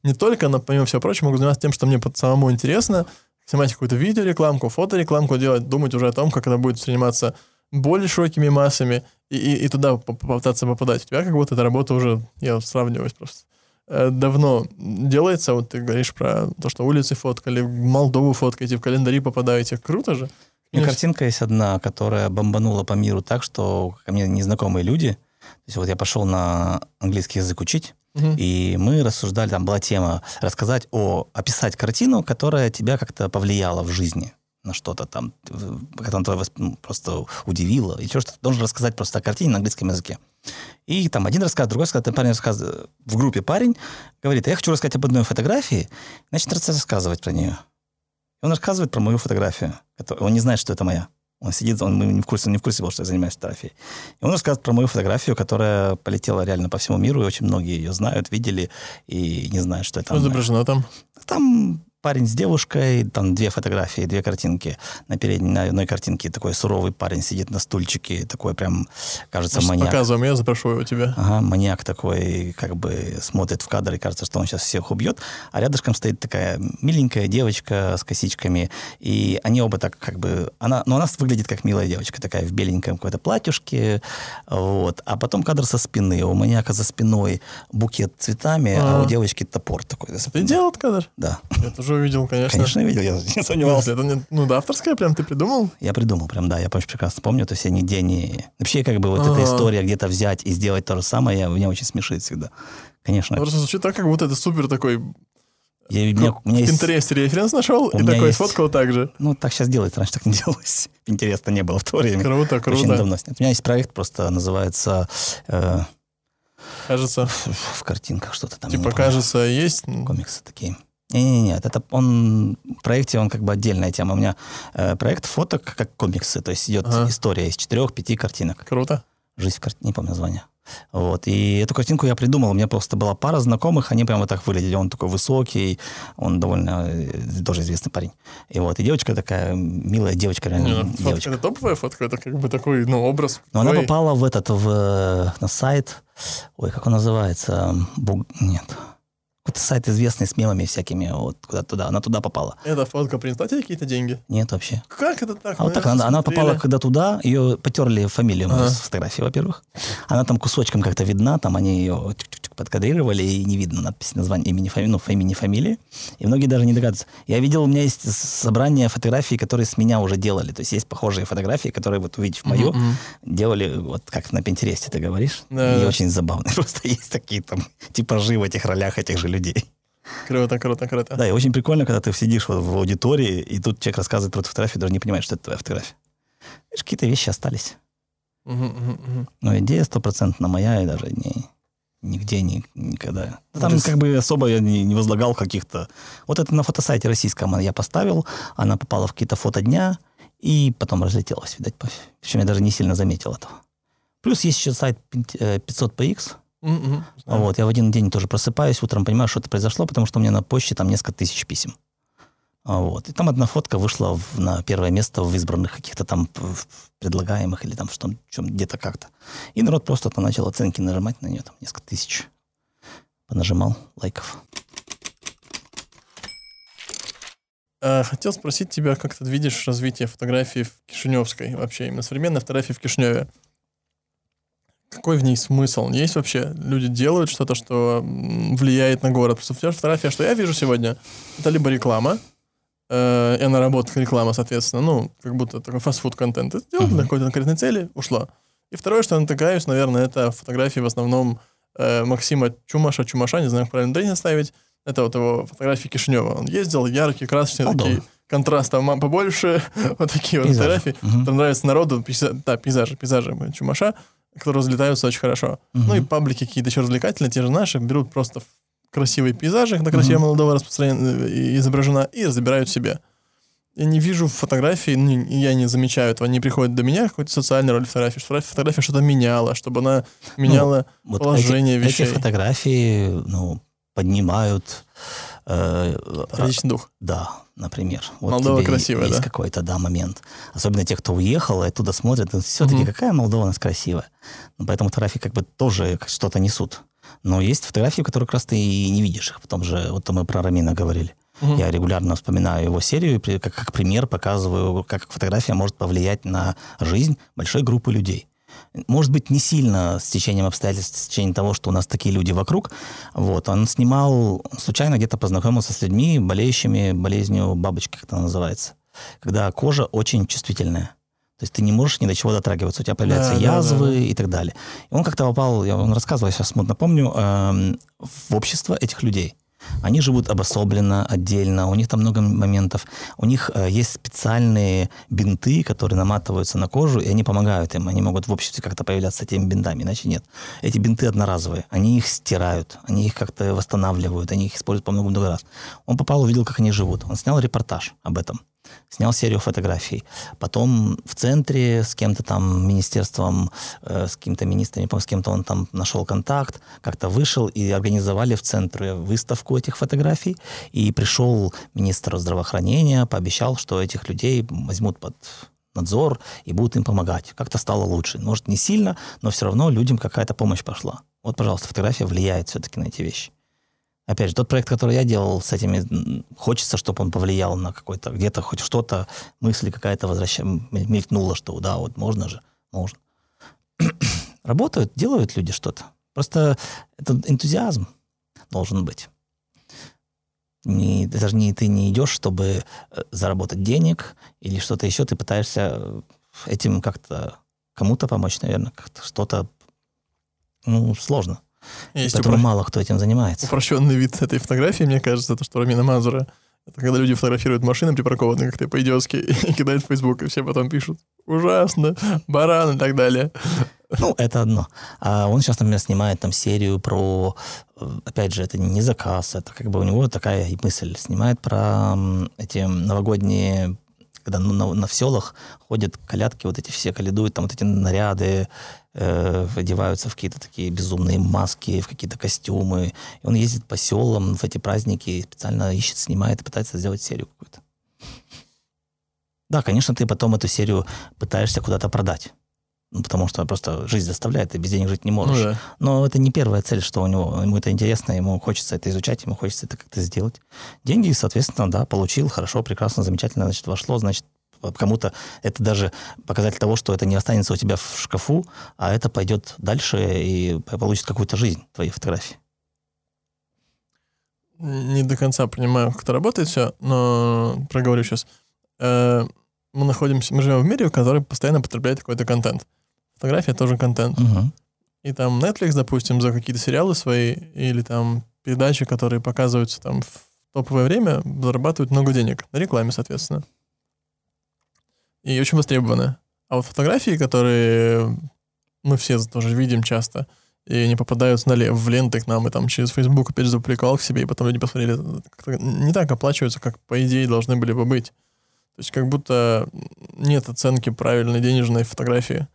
не только, но помимо всего прочего, могу заниматься тем, что мне под самому интересно, снимать какую-то видеорекламку, фоторекламку делать, думать уже о том, как это будет восприниматься более широкими массами и, и, и туда поп- попытаться попадать. У тебя как будто эта работа уже, я сравниваюсь просто, э, давно делается. Вот ты говоришь про то, что улицы фоткали, Молдову фоткаете, в календари попадаете. Круто же. У меня картинка есть одна, которая бомбанула по миру так, что ко мне незнакомые люди. То есть вот я пошел на английский язык учить, Мгм. и мы рассуждали, там была тема рассказать о, описать картину, которая тебя как-то повлияла в жизни на что-то там, тебя восп- ну, просто удивила. И что, ты должен рассказать просто о картине на английском языке. И там один рассказ, другой рассказ, парень рассказывает, в группе парень говорит, я хочу рассказать об одной фотографии, рас- рассказывать про нее. И он рассказывает про мою фотографию. Он не знает, что это моя. Он сидит, он не в курсе, он не в курсе был, что я занимаюсь фотографией. И он рассказывает про мою фотографию, которая полетела реально по всему миру, и очень многие ее знают, видели, и не знают, что это Что изображено там? Там парень с девушкой, там две фотографии, две картинки. На передней, на одной картинке такой суровый парень сидит на стульчике, такой прям, кажется, Значит, маньяк. Показываем, я запрошу у тебя. Ага, маньяк такой, как бы смотрит в кадр и кажется, что он сейчас всех убьет. А рядышком стоит такая миленькая девочка с косичками. И они оба так как бы... Она, но она выглядит как милая девочка, такая в беленьком какой-то платьюшке. Вот. А потом кадр со спины. У маньяка за спиной букет цветами, а, А. у девочки топор такой. Ты делал кадр? Да. Я тоже увидел, конечно. Конечно, видел, я не сомневался. Это не, ну, да, авторская прям ты придумал? Я придумал прям, да, я очень прекрасно помню, то есть я нигде не... Вообще, как бы вот эта история где-то взять и сделать то же самое, я, меня очень смешит всегда. Конечно. Просто звучит так, как будто это супер такой... Я, у меня, у меня в есть- Пинтересте референс нашел, и меня такой есть- сфоткал так же. Ну, так сейчас делается, раньше так не <laughs> делалось. Интересно не было в то время. Круто, Очень круто. давно снят. У меня есть проект, просто называется э, Кажется, в картинках что-то там. типа, кажется, есть... Комиксы такие. Не-не-не, это он в проекте, он как бы отдельная тема. У меня э, проект фоток как комиксы, то есть идет Ага. история из четырех-пяти картинок. Круто. Жизнь в картине, не помню название. Вот. И эту картинку я придумал. У меня просто была пара знакомых, они прямо вот так выглядели. Он такой высокий, он довольно э, тоже известный парень. И вот. И девочка такая, милая девочка, реально Не, ну, фотка, девочка. это топовая фотка, это как бы такой, ну, образ. Но она Ой, попала в этот, в, на сайт, ой, как он называется? Буг... Нет. Какой-то сайт известный с мемами всякими, вот куда туда. Она туда попала. Эта фотка принесла тебе какие-то деньги? Нет вообще. Как это так? А вот так она, она попала когда туда, ее потерли фамилию Ага. с фотографии, во-первых. Она там кусочком как-то видна, там они ее подкадрировали, и не видно надписи названия имени, фами, ну, имени, фамилии. И многие даже не догадываются. Я видел, у меня есть собрание фотографий, которые с меня уже делали. То есть есть похожие фотографии, которые, вот увидев мою, mm-hmm. делали, вот как на Пинтересте ты говоришь. Да, и да. очень забавно. <laughs> Просто есть такие там типажи в этих ролях этих же людей. Круто, круто, круто. Да, и очень прикольно, когда ты сидишь вот в аудитории, и тут человек рассказывает про фотографию, даже не понимает, что это твоя фотография. Видишь, какие-то вещи остались. Угу, угу, угу. Но идея стопроцентно моя, и даже не, нигде, ни, никогда. Там Рас... как бы особо я не, не возлагал каких-то... Вот это на фотосайте российском я поставил, она попала в какие-то фото дня, и потом разлетелась, видать. Причем я даже не сильно заметил этого. Плюс есть еще сайт 500px, Mm-hmm. Вот, я в один день тоже просыпаюсь, утром понимаю, что это произошло, потому что у меня на почте там несколько тысяч писем. Вот. И там одна фотка вышла в, на первое место в избранных каких-то там предлагаемых или там в том, чем где-то как-то. И народ просто там начал оценки нажимать на нее, там несколько тысяч. Понажимал лайков. А, хотел спросить тебя, как ты видишь развитие фотографии в Кишиневской вообще, именно современной фотографии в Кишиневе какой в ней смысл? Есть вообще? Люди делают что-то, что влияет на город. Просто фотография, что я вижу сегодня, это либо реклама, э, и она работает реклама, соответственно, ну, как будто такой фастфуд-контент. Ты сделал uh-huh. для какой-то конкретной цели, ушла. И второе, что я натыкаюсь, наверное, это фотографии в основном э, Максима Чумаша, Чумаша, не знаю, как правильно ударение ставить. Это вот его фотографии Кишинева. Он ездил, яркие, красочные, Алдон. такие контраст там побольше, <laughs> вот такие вот фотографии. Угу. Нравится народу, да, пейзажи, пейзажи Чумаша которые разлетаются очень хорошо. Угу. Ну и паблики какие-то еще развлекательные, те же наши, берут просто красивые пейзажи, на красивое угу. молодого распространена, э, изображена, и забирают себе. Я не вижу фотографии, ну, я не замечаю этого, они приходят до меня, какой-то социальной роли фотографии, что фотография что-то меняла, чтобы она меняла ну, вот положение эти, вещей. Эти фотографии, ну, поднимают... Э, Личный дух. Да, например. Вот Молдова красивая, есть да? какой-то, да, момент. Особенно те, кто уехал и оттуда смотрят, все-таки угу. какая Молдова у нас красивая. Ну, поэтому фотографии как бы тоже что-то несут. Но есть фотографии, которые как раз ты и не видишь их. Потом же, вот мы про Рамина говорили. Угу. Я регулярно вспоминаю его серию, как, как пример показываю, как фотография может повлиять на жизнь большой группы людей. Может быть, не сильно с течением обстоятельств, с течением того, что у нас такие люди вокруг. Вот. Он снимал, случайно где-то познакомился с людьми, болеющими болезнью бабочки, как это называется. Когда кожа очень чувствительная. То есть ты не можешь ни до чего дотрагиваться, у тебя появляются да, язвы да, да. и так далее. И он как-то попал, я он рассказывал, я сейчас смутно помню, э, в общество этих людей. Они живут обособленно, отдельно, у них там много моментов. У них э, есть специальные бинты, которые наматываются на кожу, и они помогают им. Они могут в обществе как-то появляться этими бинтами, иначе нет. Эти бинты одноразовые, они их стирают, они их как-то восстанавливают, они их используют по много-много раз. Он попал, увидел, как они живут. Он снял репортаж об этом снял серию фотографий. Потом в центре с кем-то там, министерством, э, с каким-то министром, не помню, с кем-то он там нашел контакт, как-то вышел и организовали в центре выставку этих фотографий. И пришел министр здравоохранения, пообещал, что этих людей возьмут под надзор и будут им помогать. Как-то стало лучше. Может, не сильно, но все равно людям какая-то помощь пошла. Вот, пожалуйста, фотография влияет все-таки на эти вещи. Опять же, тот проект, который я делал с этими, хочется, чтобы он повлиял на какой-то, где-то хоть что-то, мысли какая-то возвращ... мелькнула, что да, вот можно же, можно. <clears throat> Работают, делают люди что-то. Просто этот энтузиазм должен быть. Не, даже не, ты не идешь, чтобы э, заработать денег или что-то еще, ты пытаешься этим как-то кому-то помочь, наверное, как-то что-то, ну, сложно. Есть Поэтому упро... мало кто этим занимается. Упрощенный вид этой фотографии, мне кажется, это что Рамина Мазура. Это когда люди фотографируют машины припаркованные как-то по-идиотски <laughs> и кидают в Facebook, и все потом пишут «Ужасно! Баран!» и так далее. Ну, это одно. А он сейчас, например, снимает там серию про... Опять же, это не заказ, это как бы у него такая мысль. Снимает про эти новогодние когда ну, на, на, в селах ходят колядки, вот эти все калядуют, там вот эти наряды, э, одеваются в какие-то такие безумные маски, в какие-то костюмы. И он ездит по селам в эти праздники и специально ищет, снимает и пытается сделать серию какую-то. Да, конечно, ты потом эту серию пытаешься куда-то продать. Ну, потому что просто жизнь заставляет, ты без денег жить не можешь. Ну, да. Но это не первая цель, что у него. Ему это интересно, ему хочется это изучать, ему хочется это как-то сделать. Деньги, соответственно, да, получил, хорошо, прекрасно, замечательно, значит, вошло, значит, кому-то это даже показатель того, что это не останется у тебя в шкафу, а это пойдет дальше и получит какую-то жизнь, твои фотографии. не до конца понимаю, как это работает все, но проговорю сейчас. Э, мы находимся, мы живем в мире, в который постоянно потребляет какой-то контент. Фотография тоже контент. Мгм. И там Netflix, допустим, за какие-то сериалы свои или там передачи, которые показываются там в топовое время, зарабатывают много денег. На рекламе, соответственно. И очень востребованы. А вот фотографии, которые мы все тоже видим часто, и они попадают на в ленты к нам, и там через Facebook опять же запубликовал к себе, и потом люди посмотрели, не так оплачиваются, как по идее должны были бы быть. То есть как будто нет оценки правильной денежной фотографии.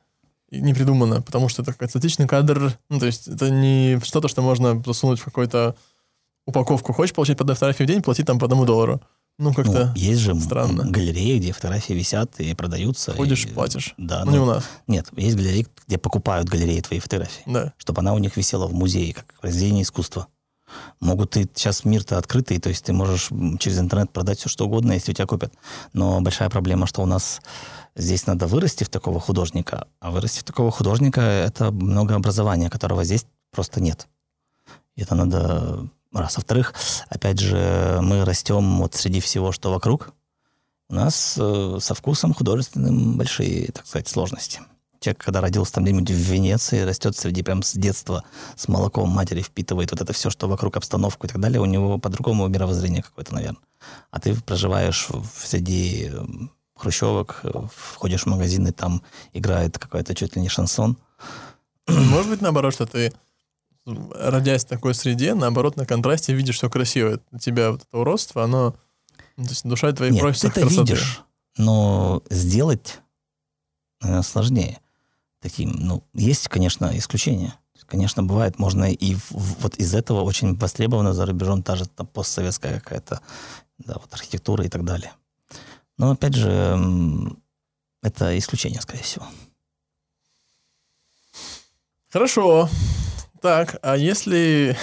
И не придумано, потому что это какой-то статичный кадр. Ну, то есть это не что-то, что можно засунуть в какую-то упаковку. Хочешь получать по одной фотографии в день, плати там по одному доллару. Ну, Ну, как-то есть же странно. галереи, где фотографии висят и продаются. ходишь, и- платишь. Да, Ну, не ну, у нас, нет, есть галереи, где покупают галереи твои фотографии, да. чтобы она у них висела в музее, как произведение искусства. Могут и сейчас мир-то открытый, то есть ты можешь через интернет продать все что угодно, если у тебя купят. Но большая проблема, что у нас здесь надо вырасти в такого художника, а вырасти в такого художника это много образования, которого здесь просто нет. Это надо раз. Во-вторых, опять же, мы растем вот среди всего, что вокруг. У нас э, со вкусом художественным большие, так сказать, сложности. Человек, когда родился там где-нибудь в Венеции, растет среди прям с детства, с молоком матери впитывает вот это все, что вокруг, обстановку и так далее, у него по-другому мировоззрение какое-то, наверное. А ты проживаешь среди э, хрущевок, э, входишь в магазин, и там играет какой-то чуть ли не шансон. Может быть, наоборот, что ты, родясь в такой среде, наоборот, на контрасте видишь все красивое. У тебя вот это уродство, оно... ну, То есть душа твоя Нет, просится ты это красоте. видишь, но сделать наверное, сложнее. Таким, ну, есть, конечно, исключения. Конечно, бывает, можно и в- в- вот из этого очень востребована за рубежом та же там, постсоветская какая-то да, вот архитектура и так далее. Но, опять же, это исключение, скорее всего. Хорошо. Так, а если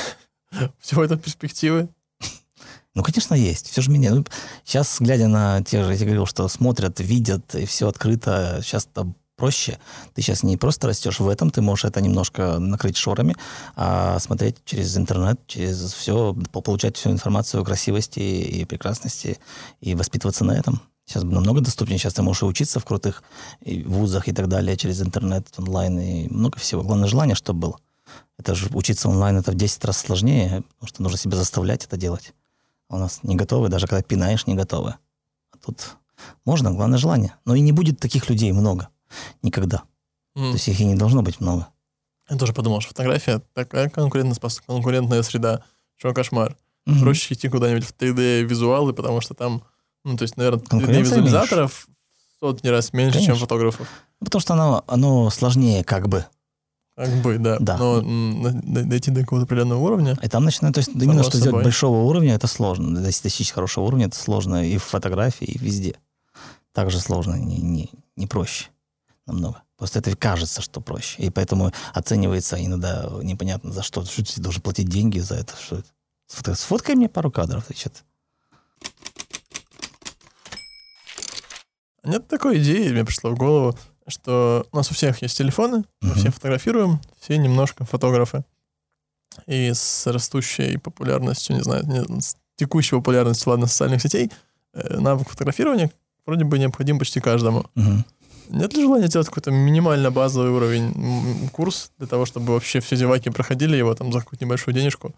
<laughs> всего это перспективы? Ну, конечно, есть. Все же меня... ну, сейчас, глядя на те же, я говорил, что смотрят, видят, и все открыто, сейчас там проще. Ты сейчас не просто растешь в этом, ты можешь это немножко накрыть шорами, а смотреть через интернет, через все, получать всю информацию о красивости и прекрасности и воспитываться на этом. Сейчас намного доступнее. Сейчас ты можешь и учиться в крутых и вузах и так далее через интернет, онлайн и много всего. Главное желание, чтобы было. Это же учиться онлайн, это в 10 раз сложнее, потому что нужно себя заставлять это делать. А у нас не готовы, даже когда пинаешь, не готовы. А тут можно, главное желание. Но и не будет таких людей много. Никогда. М, То есть их и не должно быть много. Я тоже подумал, что фотография такая конкурентоспос- конкурентная среда, что кошмар. Мгм. Проще идти куда-нибудь в 3D-визуалы, потому что там, ну, то есть, наверное, Конкуренция 3D-визуализаторов в сотни раз меньше, чем Конечно. фотографов. Ну, Потому что оно, оно сложнее как бы. Как бы, да. Да. Но дойти до какого-то определенного уровня, И там начинают, то есть именно что собой. сделать большого уровня, это сложно. Достичь хорошего уровня, это сложно и в фотографии, и везде. Также сложно, не, не, не проще намного. Просто это кажется, что проще. И поэтому оценивается иногда непонятно за что. Что ты должен платить деньги за это? Что это? Сфоткай, мне пару кадров. и что-то. Нет такой идеи, мне пришло в голову, что у нас у всех есть телефоны, мы все фотографируем, все немножко фотографы. И с растущей популярностью, не знаю, не- с текущей популярностью, ладно, социальных сетей, э, навык фотографирования вроде бы необходим почти каждому. Мгм. Нет ли желания делать какой-то минимально базовый уровень курс для того, чтобы вообще все зеваки проходили его там за какую-то небольшую денежку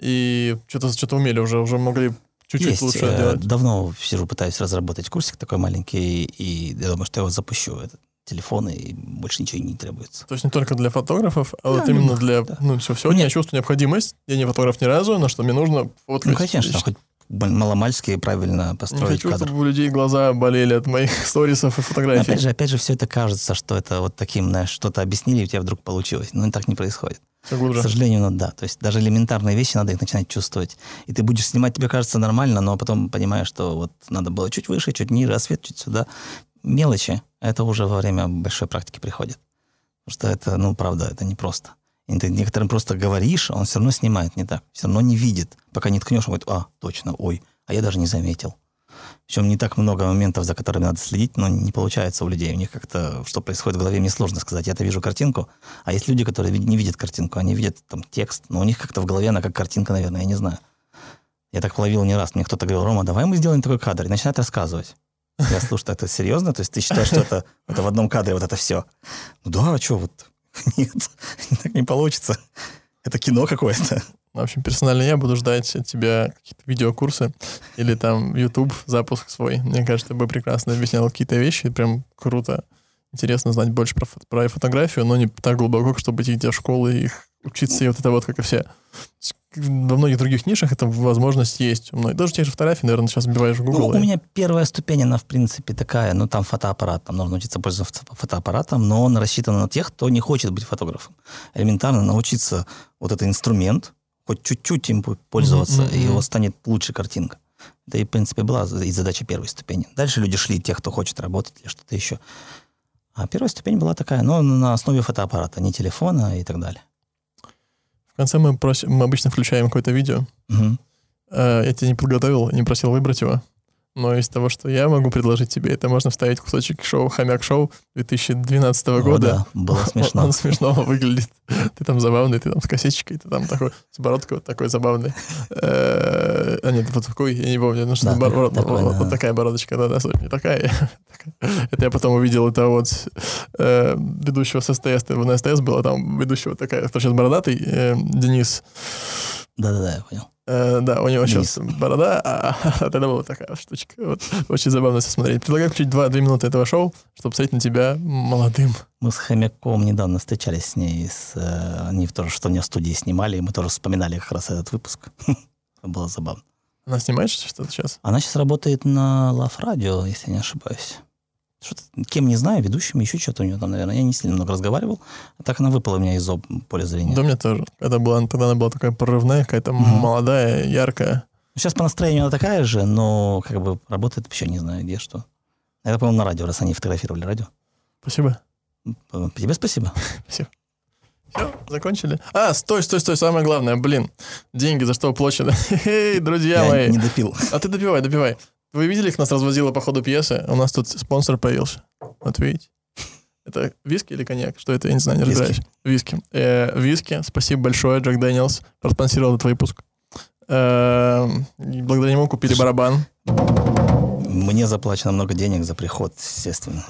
и что-то что умели уже, уже могли чуть-чуть Есть. лучше э, делать? Давно сижу, пытаюсь разработать курсик такой маленький, и я думаю, что я его запущу. Это телефон, и больше ничего не требуется. То есть не только для фотографов, а вот Да, именно ну, для... да. Ну, все, сегодня я чувствую необходимость. Я не фотограф ни разу, но что мне нужно фоткать. Ну, конечно, хоть маломальски правильно Не построить хочу, кадр. чтобы у людей глаза болели от моих <laughs> сторисов и Но фотографий. Опять же, опять же, все это кажется, что это вот таким, знаешь, что-то объяснили, и у тебя вдруг получилось. Но так не происходит. Все К сожалению, ну да. То есть даже элементарные вещи надо их начинать чувствовать. И ты будешь снимать, тебе кажется нормально, но потом понимаешь, что вот надо было чуть выше, чуть ниже, а свет чуть сюда. Мелочи. Это уже во время большой практики приходит. Потому что это, ну, правда, это непросто. И ты некоторым просто говоришь, а он все равно снимает не так. Все равно не видит. Пока не ткнешь, он говорит, а, точно, ой, а я даже не заметил. Причем не так много моментов, за которыми надо следить, но не получается у людей. У них как-то, что происходит в голове, мне сложно сказать. Я-то вижу картинку, а есть люди, которые не видят картинку, они видят там текст, но у них как-то в голове она как картинка, наверное, я не знаю. Я так ловил не раз. Мне кто-то говорил, Рома, давай мы сделаем такой кадр. И начинает рассказывать. Я слушаю, это серьезно? То есть ты считаешь, что это, это в одном кадре вот это все? Ну да, а что вот? <laughs> Нет, <laughs> так не получится. Это кино какое-то. В общем, персонально я буду ждать от тебя какие-то видеокурсы или там YouTube запуск свой. Мне кажется, ты бы прекрасно объяснял какие-то вещи. Прям круто. Интересно знать больше про, фото- про фотографию, но не так глубоко, чтобы идти в школы и их учиться, и вот это вот, как и все. Во многих других нишах эта возможность есть. У Даже те же фотографии, наверное, сейчас вбиваешь в Ну, Google. у и- меня первая ступень, она, в принципе, такая, ну, там фотоаппарат, там нужно учиться пользоваться фото- фотоаппаратом, но он рассчитан на тех, кто не хочет быть фотографом. Элементарно научиться вот этот инструмент, хоть чуть-чуть им пользоваться, Мгм, и его станет лучше картинка. Это, и, в принципе, была и задача первой ступени. Дальше люди шли, те, кто хочет работать или что-то еще. А первая ступень была такая, но на основе фотоаппарата, не телефона и так далее. В конце мы, просим, мы обычно включаем какое-то видео. Э, Я тебя не подготовил, не просил выбрать его. Но из того, что я могу предложить тебе, это можно вставить кусочек шоу «Хомяк шоу» 2012 О, года. да, было Он, смешно. он смешно выглядит. Ты там забавный, ты там с косичкой, ты там такой, с бородкой вот такой забавный. Э, А нет, вот такой, я не помню, ну что вот, такая бородочка, да, да, не такая. Это я потом увидел, это вот э, ведущего с СТС, на СТС было, там ведущего такая, сейчас бородатый, э, Денис, Да-да-да, я понял. Э, да, у него Денис. сейчас борода, а, а тогда была такая штучка. Вот. Очень забавно все смотреть. Предлагаю включить 2-2 минуты этого шоу, чтобы посмотреть на тебя молодым. Мы с Хомяком недавно встречались с ней. С, э, они тоже что мне в студии снимали, и мы тоже вспоминали как раз этот выпуск. <laughs> Было забавно. Она снимает что-то сейчас? Она сейчас работает на Лав Радио, если я не ошибаюсь. Что-то, кем не знаю, ведущим, еще что-то у нее там, наверное. Я не сильно много разговаривал. А так она выпала у меня из об- поля зрения. Да, у меня тоже. Когда была, тогда она была такая прорывная, какая-то Мгм. молодая, яркая. Сейчас по настроению она такая же, но как бы работает вообще не знаю где, что. Это, по-моему, на радио, раз они фотографировали радио. Спасибо. Тебе спасибо. <laughs> Все, закончили? А, стой, стой, стой, самое главное, блин. Деньги за что уплачены? <laughs> Эй, друзья Я мои. не допил. А ты допивай, допивай. Вы видели, как нас развозило по ходу пьесы? У нас тут спонсор появился. Вот видите? Это виски или коньяк? Что это? Я не знаю, не Виски. разбираюсь. Виски. Э, виски. Спасибо большое, Джек Дэниелс. Проспонсировал этот выпуск. Э, благодаря нему купили барабан. Мне заплачено много денег за приход, естественно.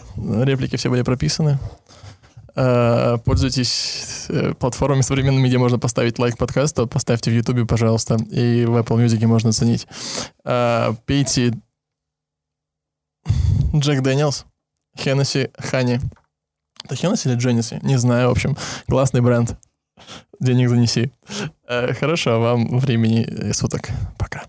Реплики все были прописаны. Э, Пользуйтесь э, платформами современными, где можно поставить лайк подкасту. Поставьте в Ютубе, пожалуйста. И в Apple Music можно оценить. Э, Пейте Джек Дэниелс, Хеннесси, Хани. Это Хеннесси или Дженниси? Не знаю, в общем. Классный бренд. Денег занеси. Э, Хорошо, вам времени суток. Пока.